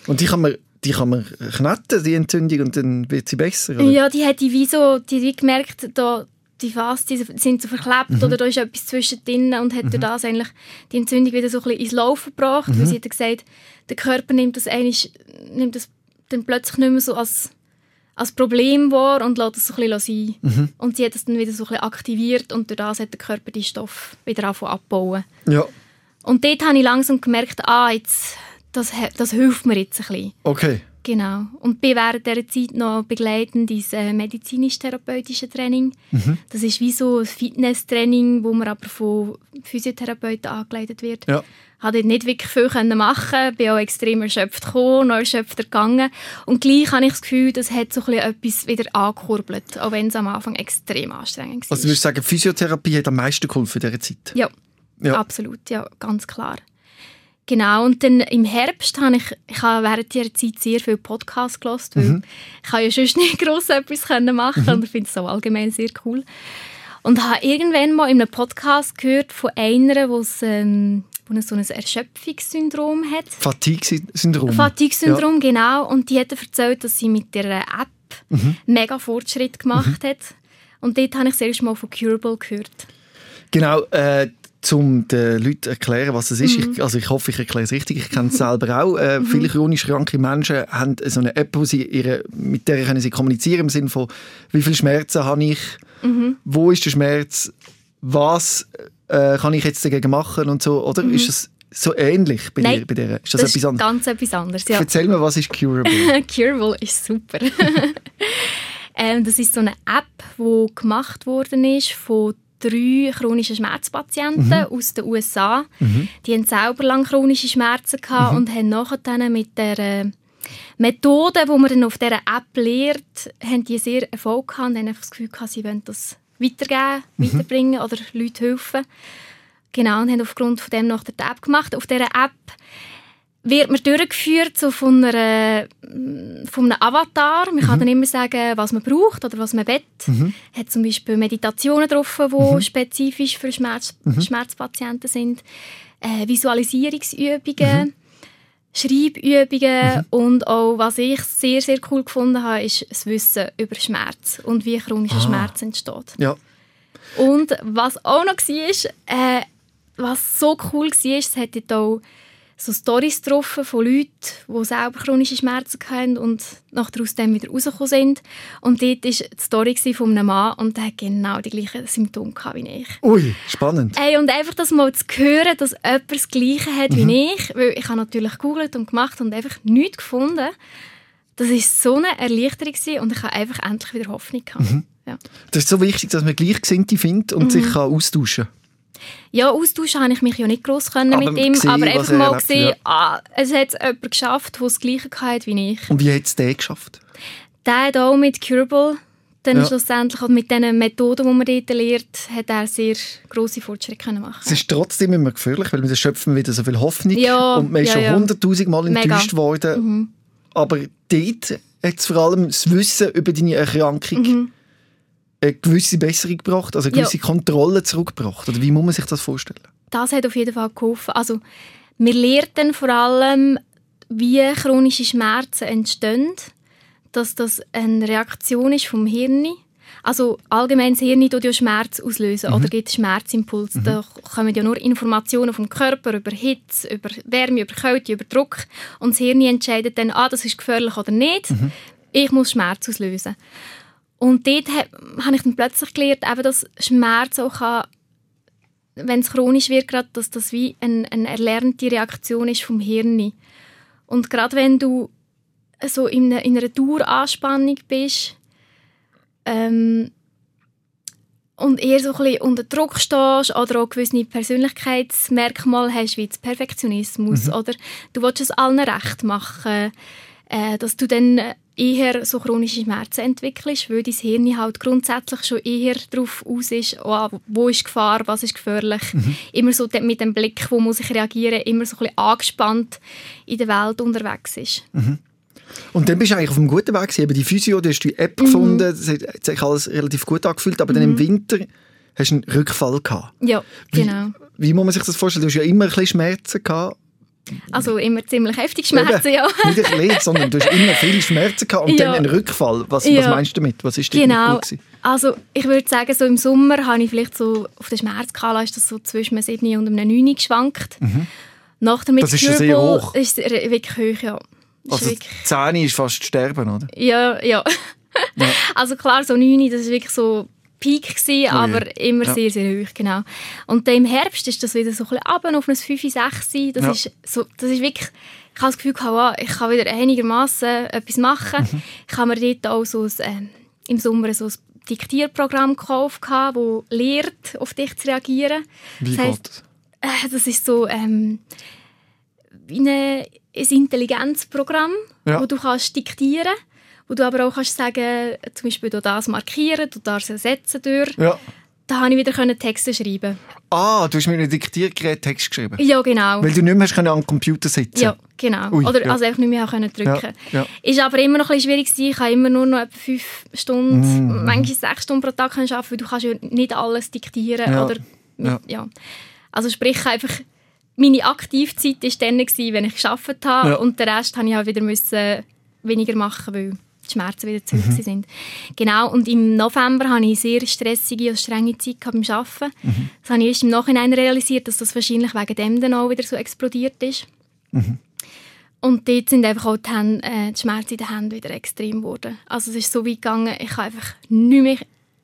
Und die kann man die kann man knetten, die Entzündung, und dann wird sie besser, oder? Ja, die hat die wie so, die hat gemerkt, da, die Faszien sind so verklebt mhm. oder da ist etwas zwischendrin und hat mhm. durch das eigentlich die Entzündung wieder so ein bisschen ins Laufen gebracht, mhm. weil sie hat gesagt, der Körper nimmt das eigentlich, nimmt das dann plötzlich nicht mehr so als, als Problem wahr und lässt es so ein bisschen sein. Mhm. Und sie hat es dann wieder so ein bisschen aktiviert und durch das hat der Körper die Stoff wieder abbauen. Ja. Und dort habe ich langsam gemerkt, ah, jetzt das, das hilft mir jetzt ein bisschen. Okay. Genau. Und bin während dieser Zeit noch begleitend ins äh, medizinisch-therapeutische Training. Mhm. Das ist wie so ein Fitness-Training, wo man aber von Physiotherapeuten angeleitet wird. Ja. Hatte nicht wirklich viel machen, bin auch extrem erschöpft gekommen, noch erschöpfter gegangen. Und gleich habe ich das Gefühl, das hat so ein etwas wieder angekurbelt, auch wenn es am Anfang extrem anstrengend war. Also du würdest sagen, Physiotherapie hat am meisten geholfen in dieser Zeit? Ja, ja. absolut, ja, ganz klar. Genau, und dann im Herbst habe ich, ich habe während dieser Zeit sehr viel Podcasts gehört, weil Mhm. ich habe ja sonst nicht gross etwas können machen und ich finde es so allgemein sehr cool. Und habe irgendwann mal in einem Podcast gehört von einer, die ähm, wo so ein Erschöpfungssyndrom hat. Fatigue-Syndrom. Fatigue-Syndrom, genau. Und die hat erzählt, dass sie mit der App Mhm. mega Fortschritt gemacht hat. Und dort habe ich das erste Mal von Curable gehört. Genau, äh, um den Leuten zu erklären, was es ist. Mhm. Ich, also ich hoffe, ich erkläre es richtig. Ich kenne es selber auch. Äh, Viele chronisch kranke Menschen haben so eine App, wo sie ihre, mit der können sie kommunizieren im Sinne von, wie viele Schmerzen habe ich, Mhm. wo ist der Schmerz, was äh, kann ich jetzt dagegen machen und so. Oder ist es so ähnlich bei Mhm. Nein, dir? Bei dir? Ist das, Das etwas ist anderes? ganz etwas anderes. Ja. Erzähl mir, was ist Curable? Curable ist super. ähm, das ist so eine App, die gemacht worden ist von drei chronischen Schmerzpatienten Mhm. aus den USA. Die haben selber lange chronische Schmerzen gehabt Mhm. und haben nachher mit der äh, Methode, die man dann auf dieser App lehrt, haben die sehr Erfolg gehabt und haben einfach das Gefühl gehabt, sie wollen das weitergeben, Mhm. weiterbringen oder Leuten helfen. Genau, und haben aufgrund von dem noch die App gemacht. Auf dieser App wird man durchgeführt so von, einer, von einem Avatar. Man kann dann immer sagen, was man braucht oder was man will. Hat zum Beispiel Meditationen drauf, die spezifisch für Schmerz, Schmerzpatienten sind. Äh, Visualisierungsübungen. Schreibübungen und auch, was ich sehr, sehr cool gefunden habe, ist das Wissen über Schmerz und wie chronischer Schmerz entsteht. ja. Und was auch noch war, äh, was so cool war, es hat auch so Storys getroffen von Leuten, die selber chronische Schmerzen hatten und nachher aus dem wieder rausgekommen sind. Und dort war die Story von einem Mann und der hat genau die gleichen Symptome wie ich. Ui, spannend. Ey, und einfach das mal zu hören, dass jemand das Gleiche hat wie ich, weil ich habe natürlich gegoogelt und gemacht und einfach nichts gefunden. Das war so eine Erleichterung und ich habe einfach endlich wieder Hoffnung gehabt. Ja. Das ist so wichtig, dass man Gleichgesinnte findet Mhm. und sich kann austauschen kann. Ja, austauschen habe ich mich ja nicht gross können Aber mit ihm, gesehen, aber einfach mal erlebt, gesehen, ja. ah, es hat jemand geschafft, der das Gleiche hatte wie ich. Und wie hat es der geschafft? Der hat auch mit Curable, dann Ja. schlussendlich auch mit diesen Methoden, die man dort lehrt, hat er sehr grosse Fortschritte können machen. Es ist trotzdem immer gefährlich, weil man schöpfen wieder so viel Hoffnung Ja, und man ist schon Mega. Mhm. enttäuscht worden. Aber dort hat es vor allem das Wissen über deine Erkrankung eine gewisse Besserung gebracht, also eine Mhm. Ja. gewisse Kontrolle zurückgebracht. Oder wie muss man sich das vorstellen? das hat auf jeden Fall geholfen. Also, wir lernen vor allem, wie chronische Schmerzen entstehen, dass das eine Reaktion ist vom Hirn. Also allgemein das Hirn tut ja Schmerz auslösen oder gibt Schmerzimpuls. Da kommen ja nur Informationen vom Körper über Hitze, über Wärme, über Kälte, über Druck und das Hirn entscheidet dann, ah, das ist gefährlich oder nicht. Ich muss Schmerz auslösen. Und dort ha- habe ich dann plötzlich gelernt, eben, dass Schmerz auch kann wenn es chronisch wird, grad, dass das wie eine, eine erlernte Reaktion ist vom Hirn. Und gerade wenn du so in einer, in einer Daueranspannung bist ähm, und eher so ein bisschen unter Druck stehst oder auch gewisse Persönlichkeitsmerkmale hast, wie Perfektionismus oder? Du willst es allen recht machen, äh, dass du dann eher so chronische Schmerzen entwickelst, weil dein Hirn halt grundsätzlich schon eher darauf aus ist, oh, wo ist Gefahr, was ist gefährlich. Immer so mit dem Blick, wo muss ich reagieren, immer so ein bisschen angespannt in der Welt unterwegs ist. Und dann bist du eigentlich auf einem guten Weg. Eben die Physio, du hast die App Mhm. gefunden, das hat hat sich alles relativ gut angefühlt, aber dann im Winter hast du einen Rückfall gehabt. Ja, Wie, genau. Wie muss man sich das vorstellen? Du hast ja immer ein bisschen Schmerzen gehabt. Also immer ziemlich heftig Schmerzen, Eben, ja. Nicht ein bisschen, sondern du hast immer viele Schmerzen gehabt und Ja. dann einen Rückfall. Was, was Ja. meinst du damit? Was ist Genau. gut gewesen? Also ich würde sagen, so im Sommer habe ich vielleicht so auf der Schmerzskala ist das so zwischen einem 7 und einem 9 geschwankt. Nach der Mhm. Das ist schon sehr hoch. Ist wirklich hoch, ja. Ist Also wirklich, 10 ist fast sterben, oder? ja, ja. Also klar, so 9, das war wirklich so Peak, gewesen, Oh aber immer Ja. sehr, sehr hoch, genau. Und dann im Herbst ist das wieder so ein bisschen runter auf ein 5, 6. Das, Ja. ist so, das ist wirklich, ich habe das Gefühl, gehabt, ich kann wieder einigermaßen etwas machen. Mhm. Ich habe mir dort auch so ein, ähm, im Sommer so ein Diktierprogramm gekauft, das lehrt, auf dich zu reagieren. Wie Das heisst, äh, das ist so ähm, wie eine, ein Intelligenzprogramm, Ja. wo du kannst diktieren wo du aber auch kannst sagen, zum Beispiel du das markieren, du das ersetzen durch. Ja. da konnte ich wieder Texte schreiben. Ah, du hast mit einem Diktiergerät Text geschrieben? Ja, genau. Weil du nicht mehr hast am Computer sitzen Ja, genau. Ui, Oder ja. also einfach nicht mehr können drücken Ja, ja. Ist aber immer noch ein bisschen schwierig gewesen. Ich habe immer nur noch etwa fünf Stunden, Mhm. manchmal sechs Stunden pro Tag können arbeiten, weil du kannst ja nicht alles diktieren. Ja, Oder mit, ja. Also sprich einfach, meine Aktivzeit war dann, gewesen, wenn ich gearbeitet habe Ja. und den Rest habe ich halt wieder müssen weniger machen, weil die Schmerzen wieder zurück Mhm. sind. Genau, und im November hatte ich eine sehr stressige und strenge Zeit beim Arbeiten. Mhm. Das habe ich erst im Nachhinein realisiert, dass das wahrscheinlich wegen dem dann auch wieder so explodiert ist. Und dort sind einfach auch die, Hände, äh, die Schmerzen in den Händen wieder extrem geworden. Also es ist so weit gegangen, ich habe einfach nicht mehr...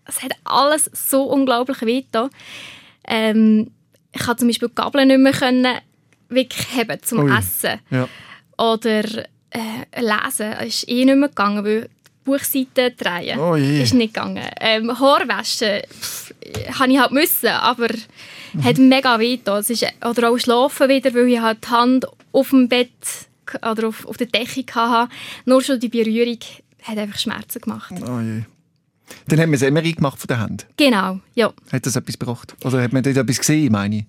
Es hat alles so unglaublich weh getan. Ähm, ich konnte zum Beispiel die Gabel nicht mehr können, wirklich haben zum Ui. Essen. Ja. Oder äh, lesen ist eh nicht mehr gegangen, weil die Buchseiten drehen Oh je. ist nicht gegangen. Ähm, Haarwaschen habe ich halt müssen, aber Mhm. hat mega weh getan. Es ist, oder auch schlafen wieder, weil ich halt die Hand auf dem Bett oder auf, auf der Decke hatte. Nur schon die Berührung hat einfach Schmerzen gemacht. Oh je. Dann haben wir ein MRI gemacht von der Hand. Genau, ja. Hat das etwas gebracht? Oder hat man dort etwas gesehen, meine ich?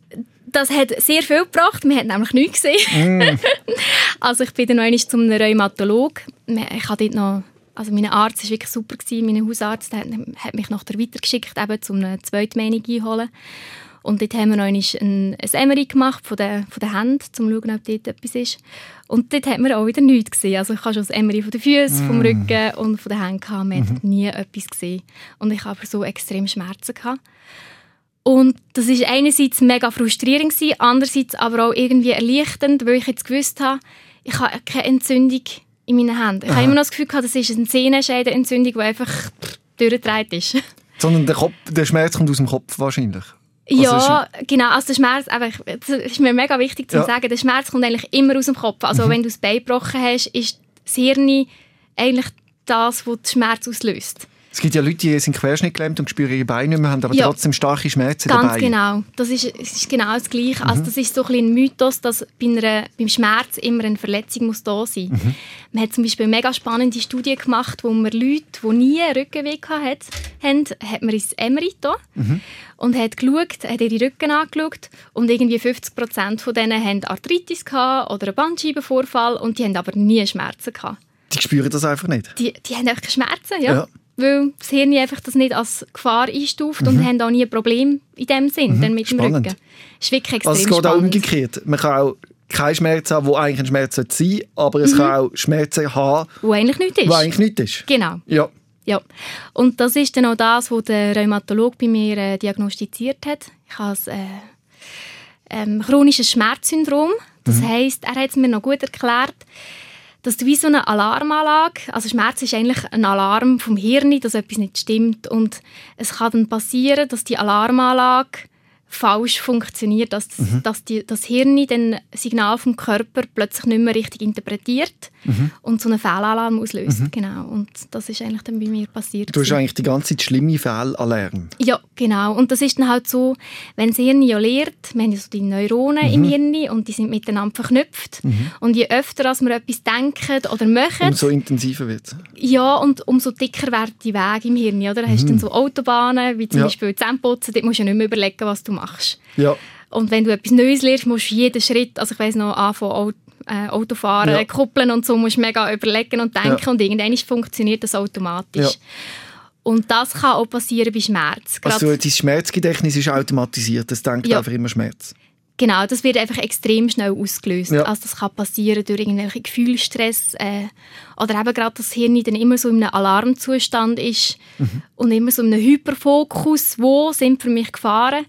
Das hat sehr viel gebracht. Man hat nämlich nichts gesehen. Mm. also ich bin dann noch einmal zum Rheumatologen. Ich habe dort noch, also mein Arzt war wirklich super, gewesen, mein Hausarzt hat, hat mich nachher weitergeschickt, eben, um eine zweite Meinung einzuholen. Und dort haben wir noch ein, ein MRI gemacht von der, von der Hand, um zu schauen, ob dort etwas ist. Und dort hat man auch wieder nichts gesehen. Also ich habe schon das MRI von den Füßen, vom Rücken und von den Händen gehabt. Man hat nie etwas gesehen. Und ich habe aber so extrem Schmerzen gehabt. Und das ist einerseits mega frustrierend gewesen, andererseits aber auch irgendwie erleichternd, weil ich jetzt gewusst habe, ich habe keine Entzündung in meinen Händen. Ich habe immer noch das Gefühl gehabt, das ist eine Sehnenscheidenentzündung, die einfach durchgedreht ist. Sondern der, Kopf, der Schmerz kommt aus dem Kopf wahrscheinlich. ja, genau. Also der Schmerz, aber ich- das ist mir mega wichtig zu Ja. sagen, der Schmerz kommt eigentlich immer aus dem Kopf. Also wenn du das Bein gebrochen hast, ist das Hirn eigentlich das, was den Schmerz auslöst. Es gibt ja Leute, die sind querschnittgelähmt und spüren ihre Beine nicht mehr, haben aber Ja. trotzdem starke Schmerzen Ganz dabei. genau. Das ist, ist genau das Gleiche. Also das ist so ein, bisschen ein Mythos, dass bei einer, beim Schmerz immer eine Verletzung muss da sein muss. Man hat zum Beispiel eine mega spannende Studie gemacht, wo man Leute, die nie einen Rückenweh hatten, haben, hat man ins MRI da und hat, geschaut, hat ihre Rücken angeschaut und irgendwie 50 Prozent von denen haben Arthritis gehabt oder einen Bandscheibenvorfall und die haben aber nie Schmerzen gehabt. Die spüren das einfach nicht. Die, die haben einfach keine Schmerzen, ja. Ja. Weil das Hirn einfach das nicht als Gefahr einstuft und haben auch nie ein Problem in dem Sinn dann mit dem Mhm. Spannend. Rücken. Das ist wirklich extrem Also es geht auch spannend. umgekehrt. Man kann auch keinen Schmerz haben, wo eigentlich ein Schmerz sein sollte, aber es kann auch Schmerzen haben, Wo eigentlich nichts ist. wo eigentlich nichts ist. Genau, Ja. ja. Und das ist dann auch das, was der Rheumatologe bei mir äh, diagnostiziert hat. Ich habe ein äh, ähm, chronisches Schmerzsyndrom. Das heisst, er hat es mir noch gut erklärt, dass du wie so eine Alarmanlage, also Schmerz ist eigentlich ein Alarm vom Hirn, dass etwas nicht stimmt und es kann dann passieren, dass die Alarmanlage falsch funktioniert, dass, das, dass die, das Hirn dann Signal vom Körper plötzlich nicht mehr richtig interpretiert und so einen Fehlalarm auslöst. Genau. Und das ist eigentlich dann bei mir passiert. Du hast eigentlich die ganze Zeit schlimme Fehlalarm. Ja, genau. Und das ist dann halt so, wenn das Hirn ja lehrt, wir haben ja so die Neuronen im Hirn und die sind miteinander verknüpft. Und je öfter als wir etwas denken oder machen, Umso intensiver wird es. ja, und umso dicker werden die Wege im Hirn. Oder? Da hast du dann so Autobahnen, wie zum Ja. Beispiel Zähneputzen, dort musst du ja nicht mehr überlegen, was du machst. Ja. Und wenn du etwas Neues lernst, musst du jeden Schritt, also ich weiss noch, anfangen, äh, Autofahren, Ja. kuppeln und so, musst mega überlegen und denken Ja. und irgendwann funktioniert das automatisch. Ja. Und das kann auch passieren bei Schmerz. Gerade- Also dein Schmerzgedächtnis ist automatisiert. Das denkt einfach immer Schmerz. Genau, das wird einfach extrem schnell ausgelöst. Ja. Also das kann passieren durch irgendwelche Gefühlsstress äh, oder eben gerade das Hirn dann immer so in einem Alarmzustand ist Mhm. und immer so in einem Hyperfokus, wo sind für mich Gefahren.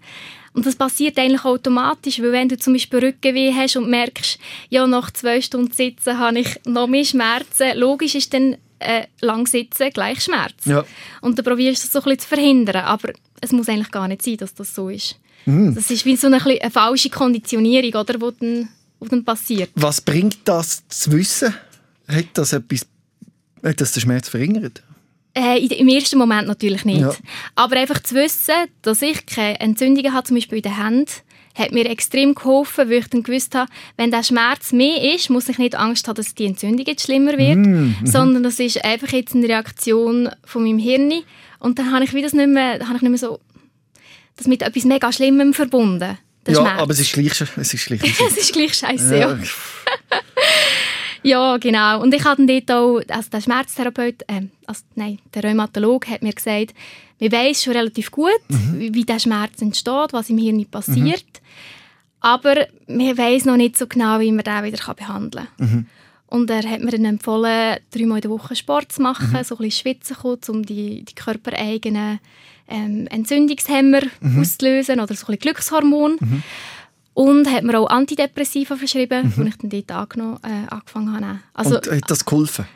Und das passiert eigentlich automatisch, weil wenn du zum Beispiel Rückenweh hast und merkst, ja, nach zwei Stunden Sitzen habe ich noch mehr Schmerzen, logisch ist dann äh, lang sitzen gleich Schmerz. Ja. Und dann probierst du das so ein bisschen zu verhindern, aber es muss eigentlich gar nicht sein, dass das so ist. Mhm. Das ist wie so eine, eine falsche Konditionierung, oder, die dann, die dann passiert. Was bringt das zu wissen? Hat das etwas, hat das den Schmerz verringert? Äh, Im ersten Moment natürlich nicht. Ja. Aber einfach zu wissen, dass ich keine Entzündungen habe, zum Beispiel in den Händen, hat mir extrem geholfen, weil ich dann gewusst habe, wenn der Schmerz mehr ist, muss ich nicht Angst haben, dass die Entzündung jetzt schlimmer wird, Mhm. sondern das ist einfach jetzt eine Reaktion von meinem Hirn. Und dann habe ich, wie das nicht mehr, habe ich nicht mehr so das mit etwas mega Schlimmem verbunden. Ja, Schmerz. aber es ist gleich, es ist gleich. es ist gleich scheiße, ja. ja. Ja, genau. Und ich dann dort auch, also der Schmerztherapeut, äh, also, nein, der Rheumatologe hat mir gesagt, wir wissen schon relativ gut, wie, wie der Schmerz entsteht, was im Hirn passiert. Aber wir wissen noch nicht so genau, wie man den wieder behandeln kann. Und er hat mir dann empfohlen, dreimal in der Woche Sport zu machen, so ein bisschen schwitzen kommen, um die, die körpereigenen ähm, Entzündungshemmer auszulösen oder so ein bisschen Glückshormon. Und hat mir auch Antidepressiva verschrieben, die ich dann dort angenommen, äh, angefangen habe. Also, Und hat das geholfen?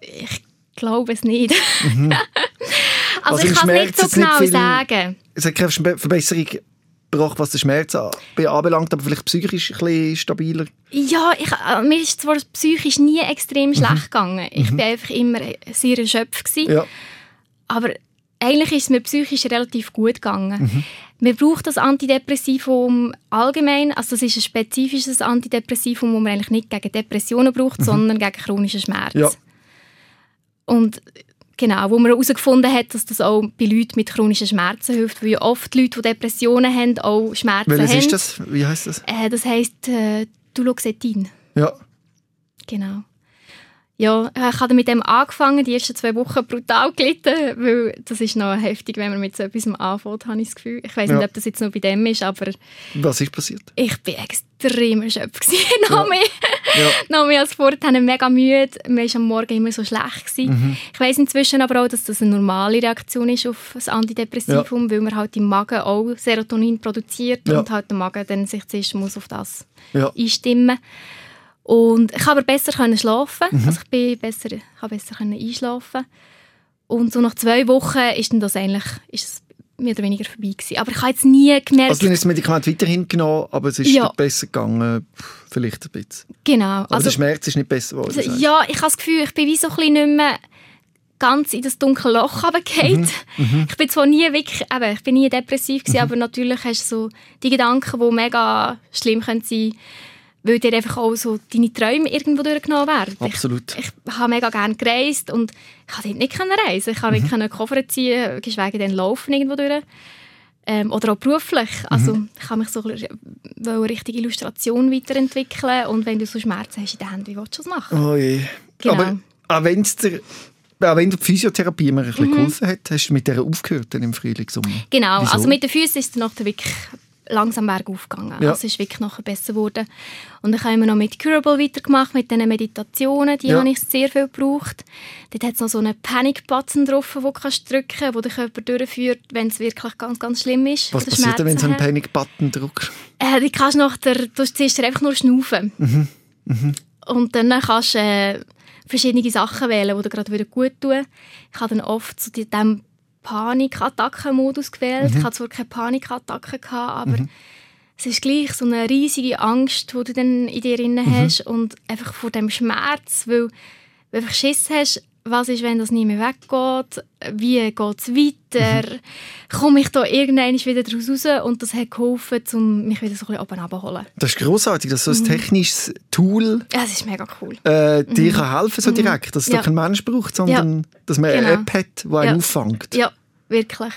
ich glaube es nicht. also, Also ich kann es nicht so nicht genau viel- sagen. Es hat keine Verbe- Verbesserung gebracht, was den Schmerz an- anbelangt, aber vielleicht psychisch ein bisschen stabiler. Ja, ich, äh, mir ist zwar psychisch nie extrem Mhm. schlecht gegangen. Ich bin einfach immer sehr erschöpft gewesen. Ja. Aber eigentlich ist es mir psychisch relativ gut gegangen. Mhm. Man braucht das Antidepressivum allgemein. Also das ist ein spezifisches Antidepressivum, das man eigentlich nicht gegen Depressionen braucht, sondern gegen chronischen Schmerz. Mhm. Ja. Und genau, wo man herausgefunden hat, dass das auch bei Leuten mit chronischen Schmerzen hilft, weil ja oft Leute, die Depressionen haben, auch Schmerzen Welches haben. ist das? Wie heißt das? Äh, das heisst äh, Duloxetin. Ja. Genau. Ja, ich habe mit dem angefangen, die ersten zwei Wochen brutal gelitten, weil das ist noch heftig, wenn man mit so etwas anfängt, habe ich das Gefühl. Ich weiß Ja. nicht, ob das jetzt noch bei dem ist, aber Was ist passiert? ich bin extrem erschöpft gewesen. noch, mehr, Ja. noch mehr als vorher, mega müde. Mir war am Morgen immer so schlecht. Gewesen. Mhm. Ich weiß inzwischen aber auch, dass das eine normale Reaktion ist auf das Antidepressivum, weil man halt im Magen auch Serotonin produziert Ja. und halt der Magen dann sich zuerst muss auf das Ja. einstimmen. Und ich konnte aber besser können schlafen. Mhm. Also ich bin besser, ich habe besser können einschlafen. Und so nach zwei Wochen ist dann das eigentlich ist es mehr oder weniger vorbei gewesen. Aber ich habe jetzt nie gemerkt, Also dann ist das Medikament weiterhin genommen, aber es ist Ja. nicht besser gegangen, vielleicht ein bisschen. genau. Aber Also, der Schmerz ist nicht besser geworden. also, du? ja, ich habe das Gefühl, ich bin wie so ein bisschen nicht mehr ganz in das dunkle Loch runtergefallen. Mhm, Ich bin zwar nie wirklich, eben, ich bin nie depressiv gewesen, aber natürlich hast du so die Gedanken, die mega schlimm können sein weil dir einfach auch so deine Träume irgendwo durchgenommen werden. Ich- Absolut. ich habe mega gerne gereist und ich konnte nicht reisen. Ich Mhm. konnte nicht können Koffer ziehen, geschweige denn laufen irgendwo durch. Ähm, oder auch beruflich. Also Mhm. ich habe mich so ein bisschen- wollte richtig Illustration weiterentwickeln und wenn du so Schmerzen hast in den Händen, wie willst du das machen? Oh je. Genau. Aber auch wenn es dir auch wenn die Physiotherapie mir ein Mhm. bisschen geholfen hat, hast du mit der aufgehört dann im Frühling, Sommer. Genau, Wieso? also mit den Füßen ist es nachher wirklich langsam bergauf gegangen. Ja. Also es ist wirklich nachher besser geworden. Und ich habe immer noch mit Curable weitergemacht, mit diesen Meditationen, die Ja. habe ich sehr viel gebraucht. Dort hat es noch so einen Panic-Button drauf, den du kannst drücken kannst, der den Körper durchführt, wenn es wirklich ganz, ganz schlimm ist. Was passiert denn, wenn du so einen Panic-Button drückst? Äh, du kannst nach der, du ziehst einfach nur schnaufen. Mhm. Und dann kannst du äh, verschiedene Sachen wählen, die dir gerade wieder gut tun. Ich habe dann oft so die- dem Panikattacken-Modus gewählt. Mhm. Ich hatte zwar keine Panikattacken, gehabt, aber es ist gleich so eine riesige Angst, die du dann in dir drin Mhm. hast und einfach vor dem Schmerz, weil du einfach Schiss hast, was ist, wenn das nicht mehr weggeht, wie geht es weiter, Mhm. komme ich da irgendwann wieder daraus raus und das hat geholfen, um mich wieder so ein bisschen oben abzuholen. Das ist grossartig, dass so Mhm. ein technisches Tool Ja, es ist mega cool. äh, dir kann helfen so direkt, dass es Mhm. Ja. doch kein Mensch braucht, sondern dass man eine Genau. App hat, die einen Ja. auffängt. Ja, wirklich.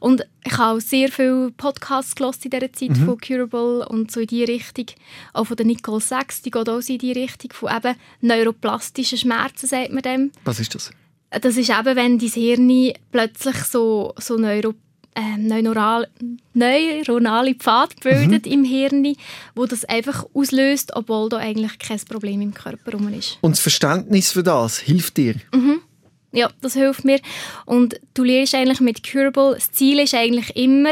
Und ich habe auch sehr viele Podcasts gehört in dieser Zeit von Curable und so in die Richtung. Auch von der Nicole Sachs, die geht auch so in die Richtung von eben neuroplastischen Schmerzen, sagt man dem. Was ist das? Das ist eben, wenn dein Hirn plötzlich so, so neuro, ähm, neuronal, neuronale Pfade bildet im Hirn, wo das einfach auslöst, obwohl da eigentlich kein Problem im Körper rum ist. Und das Verständnis für das hilft dir. Ja, das hilft mir. Und du lernst eigentlich mit Curable, das Ziel ist eigentlich immer,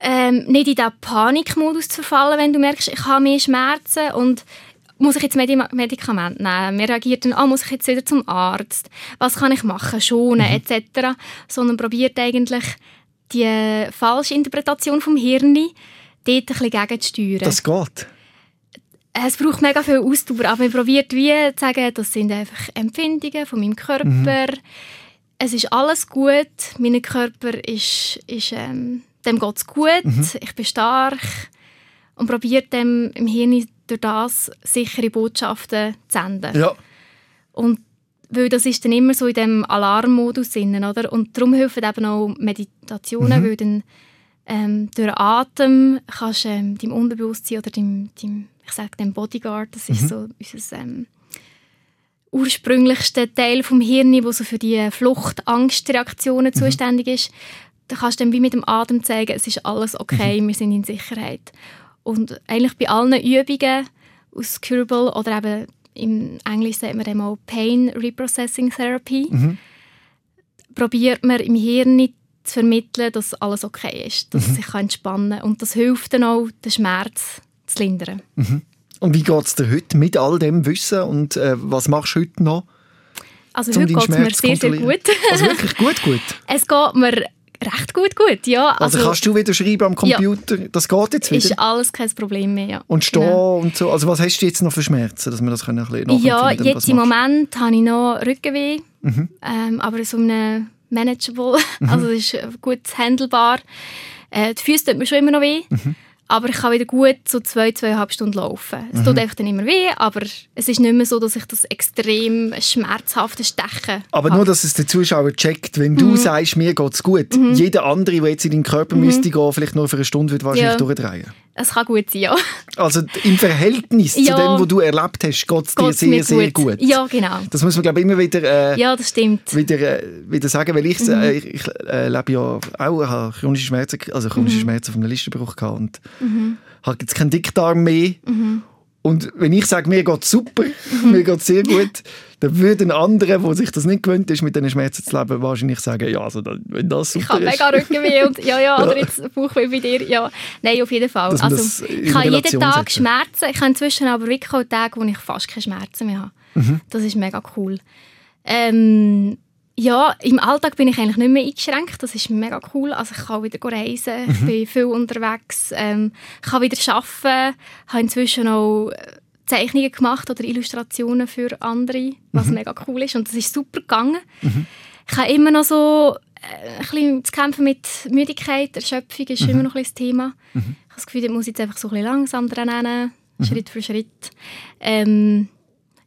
ähm, nicht in diesen Panikmodus zu verfallen, wenn du merkst, ich habe mehr Schmerzen und muss ich jetzt Medi Medikamente nehmen? Mir reagiert dann, ah, muss ich jetzt wieder zum Arzt? Was kann ich machen? Schonen, etc. Sondern probiert eigentlich die falsche Interpretation vom Hirn dort ein bisschen gegenzusteuern. Das geht. Es braucht mega viel Ausdauer, aber man probiert wie zu sagen, das sind einfach Empfindungen von meinem Körper. Mhm. Es ist alles gut, mein Körper ist, ist ähm, dem geht es gut, Mhm. ich bin stark und probiert dem im Hirn durch das sichere Botschaften zu senden. Ja. Und weil das ist dann immer so in dem Alarmmodus drin, oder? Und darum helfen eben auch Meditationen, weil dann ähm, durch Atem kannst du ähm, deinem Unterbewusstsein oder deinem, deinem ich sage dem Bodyguard, das ist so unser ähm, ursprünglichster Teil vom Hirn, wo so für die Flucht-Angst-Reaktionen zuständig ist. Da kannst du dann wie mit dem Atem zeigen, es ist alles okay, wir sind in Sicherheit. Und eigentlich bei allen Übungen aus Curable oder eben im Englisch sagt man dem auch Pain Reprocessing Therapy, probiert man im Hirn nicht zu vermitteln, dass alles okay ist, dass es sich kann entspannen kann. Und das hilft dann auch, den Schmerz zu lindern. Und wie geht es dir heute mit all dem Wissen und äh, was machst du heute noch? Also heute geht es mir sehr, sehr gut. Also wirklich gut, gut. es geht mir recht gut, gut, ja. Also, kannst du wieder schreiben am Computer? Das geht jetzt wieder? ist alles kein Problem mehr, ja. und stehen Genau. und so. Also was hast du jetzt noch für Schmerzen, dass wir das können ein bisschen Ja, jetzt im? Moment habe ich noch Rückenweh, Mhm. ähm, aber so eine manageable, also es ist äh, gut handelbar. Äh, die Füße tut mir schon immer noch weh, Mhm. Aber ich kann wieder gut so zwei, zweieinhalb Stunden laufen. Es Mhm. tut einfach dann immer weh, aber es ist nicht mehr so, dass ich das extrem schmerzhafte Stechen Aber habe. nur, dass es der Zuschauer checkt, wenn Mhm. du sagst, mir geht's gut, jeder andere, der jetzt in deinen Körper müsste gehen, vielleicht nur für eine Stunde, wird wahrscheinlich Ja. durchdrehen. Es kann gut sein, ja. Also im Verhältnis zu Ja. dem, was du erlebt hast, geht's dir Geht's sehr, sehr gut. Ja, genau. Das muss man, glaube ich, immer wieder... Äh, Ja, das stimmt. wieder, äh, wieder sagen, weil ich, Mhm. äh, ich, äh, lebe ja auch, habe chronische Schmerzen, also Mhm. chronische Schmerzen von einem Listenbruch gehabt und habe jetzt keinen Dickdarm mehr. Mhm. Und wenn ich sage, mir geht super, mir geht sehr gut, dann würde ein anderer, der sich das nicht gewöhnt ist, mit diesen Schmerzen zu leben, wahrscheinlich sagen, ja, also, wenn das Ich super habe ist. mega Rückenweh und ja, ja, oder jetzt Bauchweh bei dir. Ja, nein, auf jeden Fall. Also, ich habe jeden Tag setzen. Schmerzen. Ich habe inzwischen aber wirklich auch Tage, wo ich fast keine Schmerzen mehr habe. Mhm. Das ist mega cool. Ähm, ja, im Alltag bin ich eigentlich nicht mehr eingeschränkt. Das ist mega cool. Also ich kann wieder reisen, ich Mhm. bin viel unterwegs, ähm, ich kann wieder arbeiten, habe inzwischen auch äh, Zeichnungen gemacht oder Illustrationen für andere, Mhm. was mega cool ist. Und das ist super gegangen. Ich habe immer noch so äh, ein bisschen zu kämpfen mit Müdigkeit, Erschöpfung ist immer noch ein bisschen das Thema. Ich habe das Gefühl, da muss ich jetzt einfach so ein bisschen langsam dran nehmen, Schritt für Schritt. Ähm,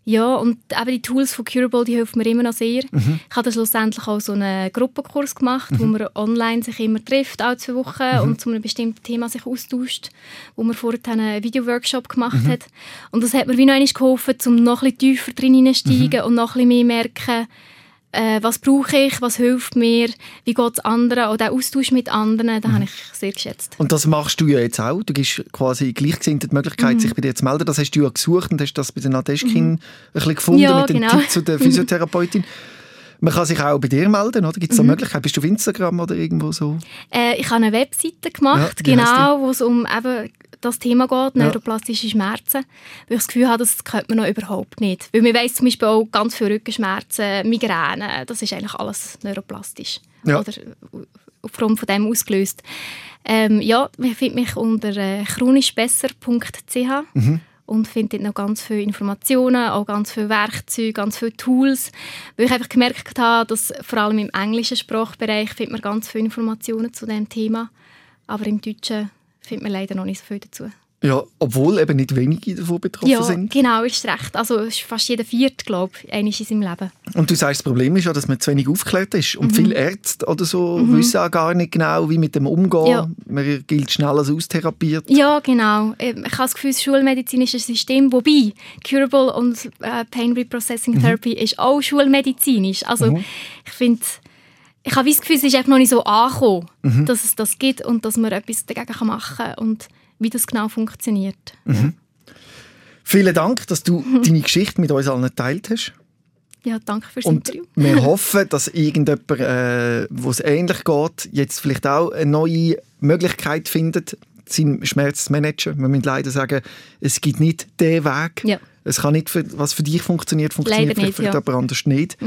ja, und eben die Tools von Curable, die helfen mir immer noch sehr. Ich habe schlussendlich auch so einen Gruppenkurs gemacht, wo man online sich immer trifft, alle zwei Wochen und zu einem bestimmten Thema sich austauscht, wo man vorher einen Videoworkshop gemacht hat. Und das hat mir wie noch geholfen, um noch ein bisschen tiefer drin hineinsteigen und noch ein bisschen mehr merken, äh, was brauche ich, was hilft mir, wie geht es anderen, oder der Austausch mit anderen, den habe ich sehr geschätzt. Und das machst du ja jetzt auch. Du gibst quasi Gleichgesinnte die Möglichkeit, Mhm. sich bei dir zu melden. Das hast du ja gesucht und hast das bei der Nadeschkin ein bisschen gefunden Ja, mit dem genau. Tipp zu der Physiotherapeutin. Man kann sich auch bei dir melden, oder? Gibt es da Mhm. Möglichkeit? Bist du auf Instagram oder irgendwo so? Äh, ich habe eine Webseite gemacht, Ja, genau, wo es um eben das Thema geht, neuroplastische Schmerzen. Weil ich das Gefühl habe, das könnte man noch überhaupt nicht. Weil man weiss zum Beispiel auch ganz viele Rückenschmerzen, Migräne, das ist eigentlich alles neuroplastisch. Ja. Oder aufgrund von dem ausgelöst. Ähm, ja, man findet mich unter äh, chronischbesser.ch und findet dort noch ganz viele Informationen, auch ganz viele Werkzeuge, ganz viele Tools. Weil ich einfach gemerkt habe, dass vor allem im englischen Sprachbereich findet man ganz viele Informationen zu diesem Thema, aber im Deutschen findet man leider noch nicht so viel dazu. Ja, obwohl eben nicht wenige davon betroffen ja, sind. genau, ist recht. Also es ist fast jeder Vierte, glaube ich, einmal in seinem Leben. Und du sagst, das Problem ist ja, dass man zu wenig aufgeklärt ist. Mhm. Und viele Ärzte oder so wissen auch gar nicht genau, wie mit dem umgehen. Ja. Man gilt schnell als austherapiert. Ja, genau. Ähm, Ich habe das Gefühl, das schulmedizinische System, wobei Curable und äh, Pain Reprocessing Therapy ist auch schulmedizinisch. Also ich finde, ich habe das Gefühl, es ist einfach noch nicht so angekommen, dass es das gibt und dass man etwas dagegen machen kann und wie das genau funktioniert. Vielen Dank, dass du deine Geschichte mit uns allen geteilt hast. Ja, danke fürs Und Interview. wir hoffen, dass irgendjemand, äh, wo es ähnlich geht, jetzt vielleicht auch eine neue Möglichkeit findet, seinen Schmerz zu managen. Wir müssen leider sagen, es gibt nicht den Weg. Ja. Es kann nicht, für, was für dich funktioniert, funktioniert Leider nicht, für ja. Mhm. jemand anders nicht.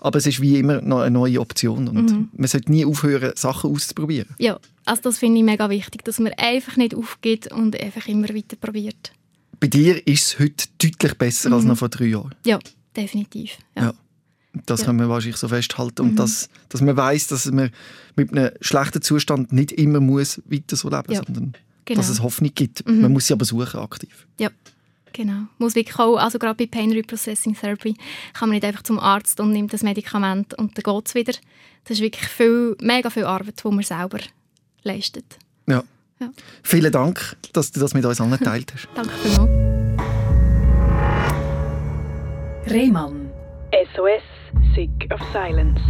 Aber es ist wie immer noch eine neue Option. Und man sollte nie aufhören, Sachen auszuprobieren. Ja, also das finde ich mega wichtig, dass man einfach nicht aufgibt und einfach immer weiter probiert. Bei dir ist es heute deutlich besser Mhm. als noch vor drei Jahren. Ja, definitiv. Ja. Ja. Das Ja. Mhm. können wir wahrscheinlich so festhalten. Und dass, dass man weiß, dass man mit einem schlechten Zustand nicht immer muss weiter so leben Ja. sondern Genau. dass es Hoffnung gibt. Man muss sie aber suchen aktiv. Ja. Genau. Muss wirklich auch, also gerade bei Pain Reprocessing Therapy kann man nicht einfach zum Arzt und nimmt das Medikament und dann geht es wieder. Das ist wirklich viel, mega viel Arbeit, die man selber leistet. Ja. Ja. Vielen Dank, dass du das mit uns allen geteilt hast. Danke vielmals. Rehmann. SOS, Sick of Silence.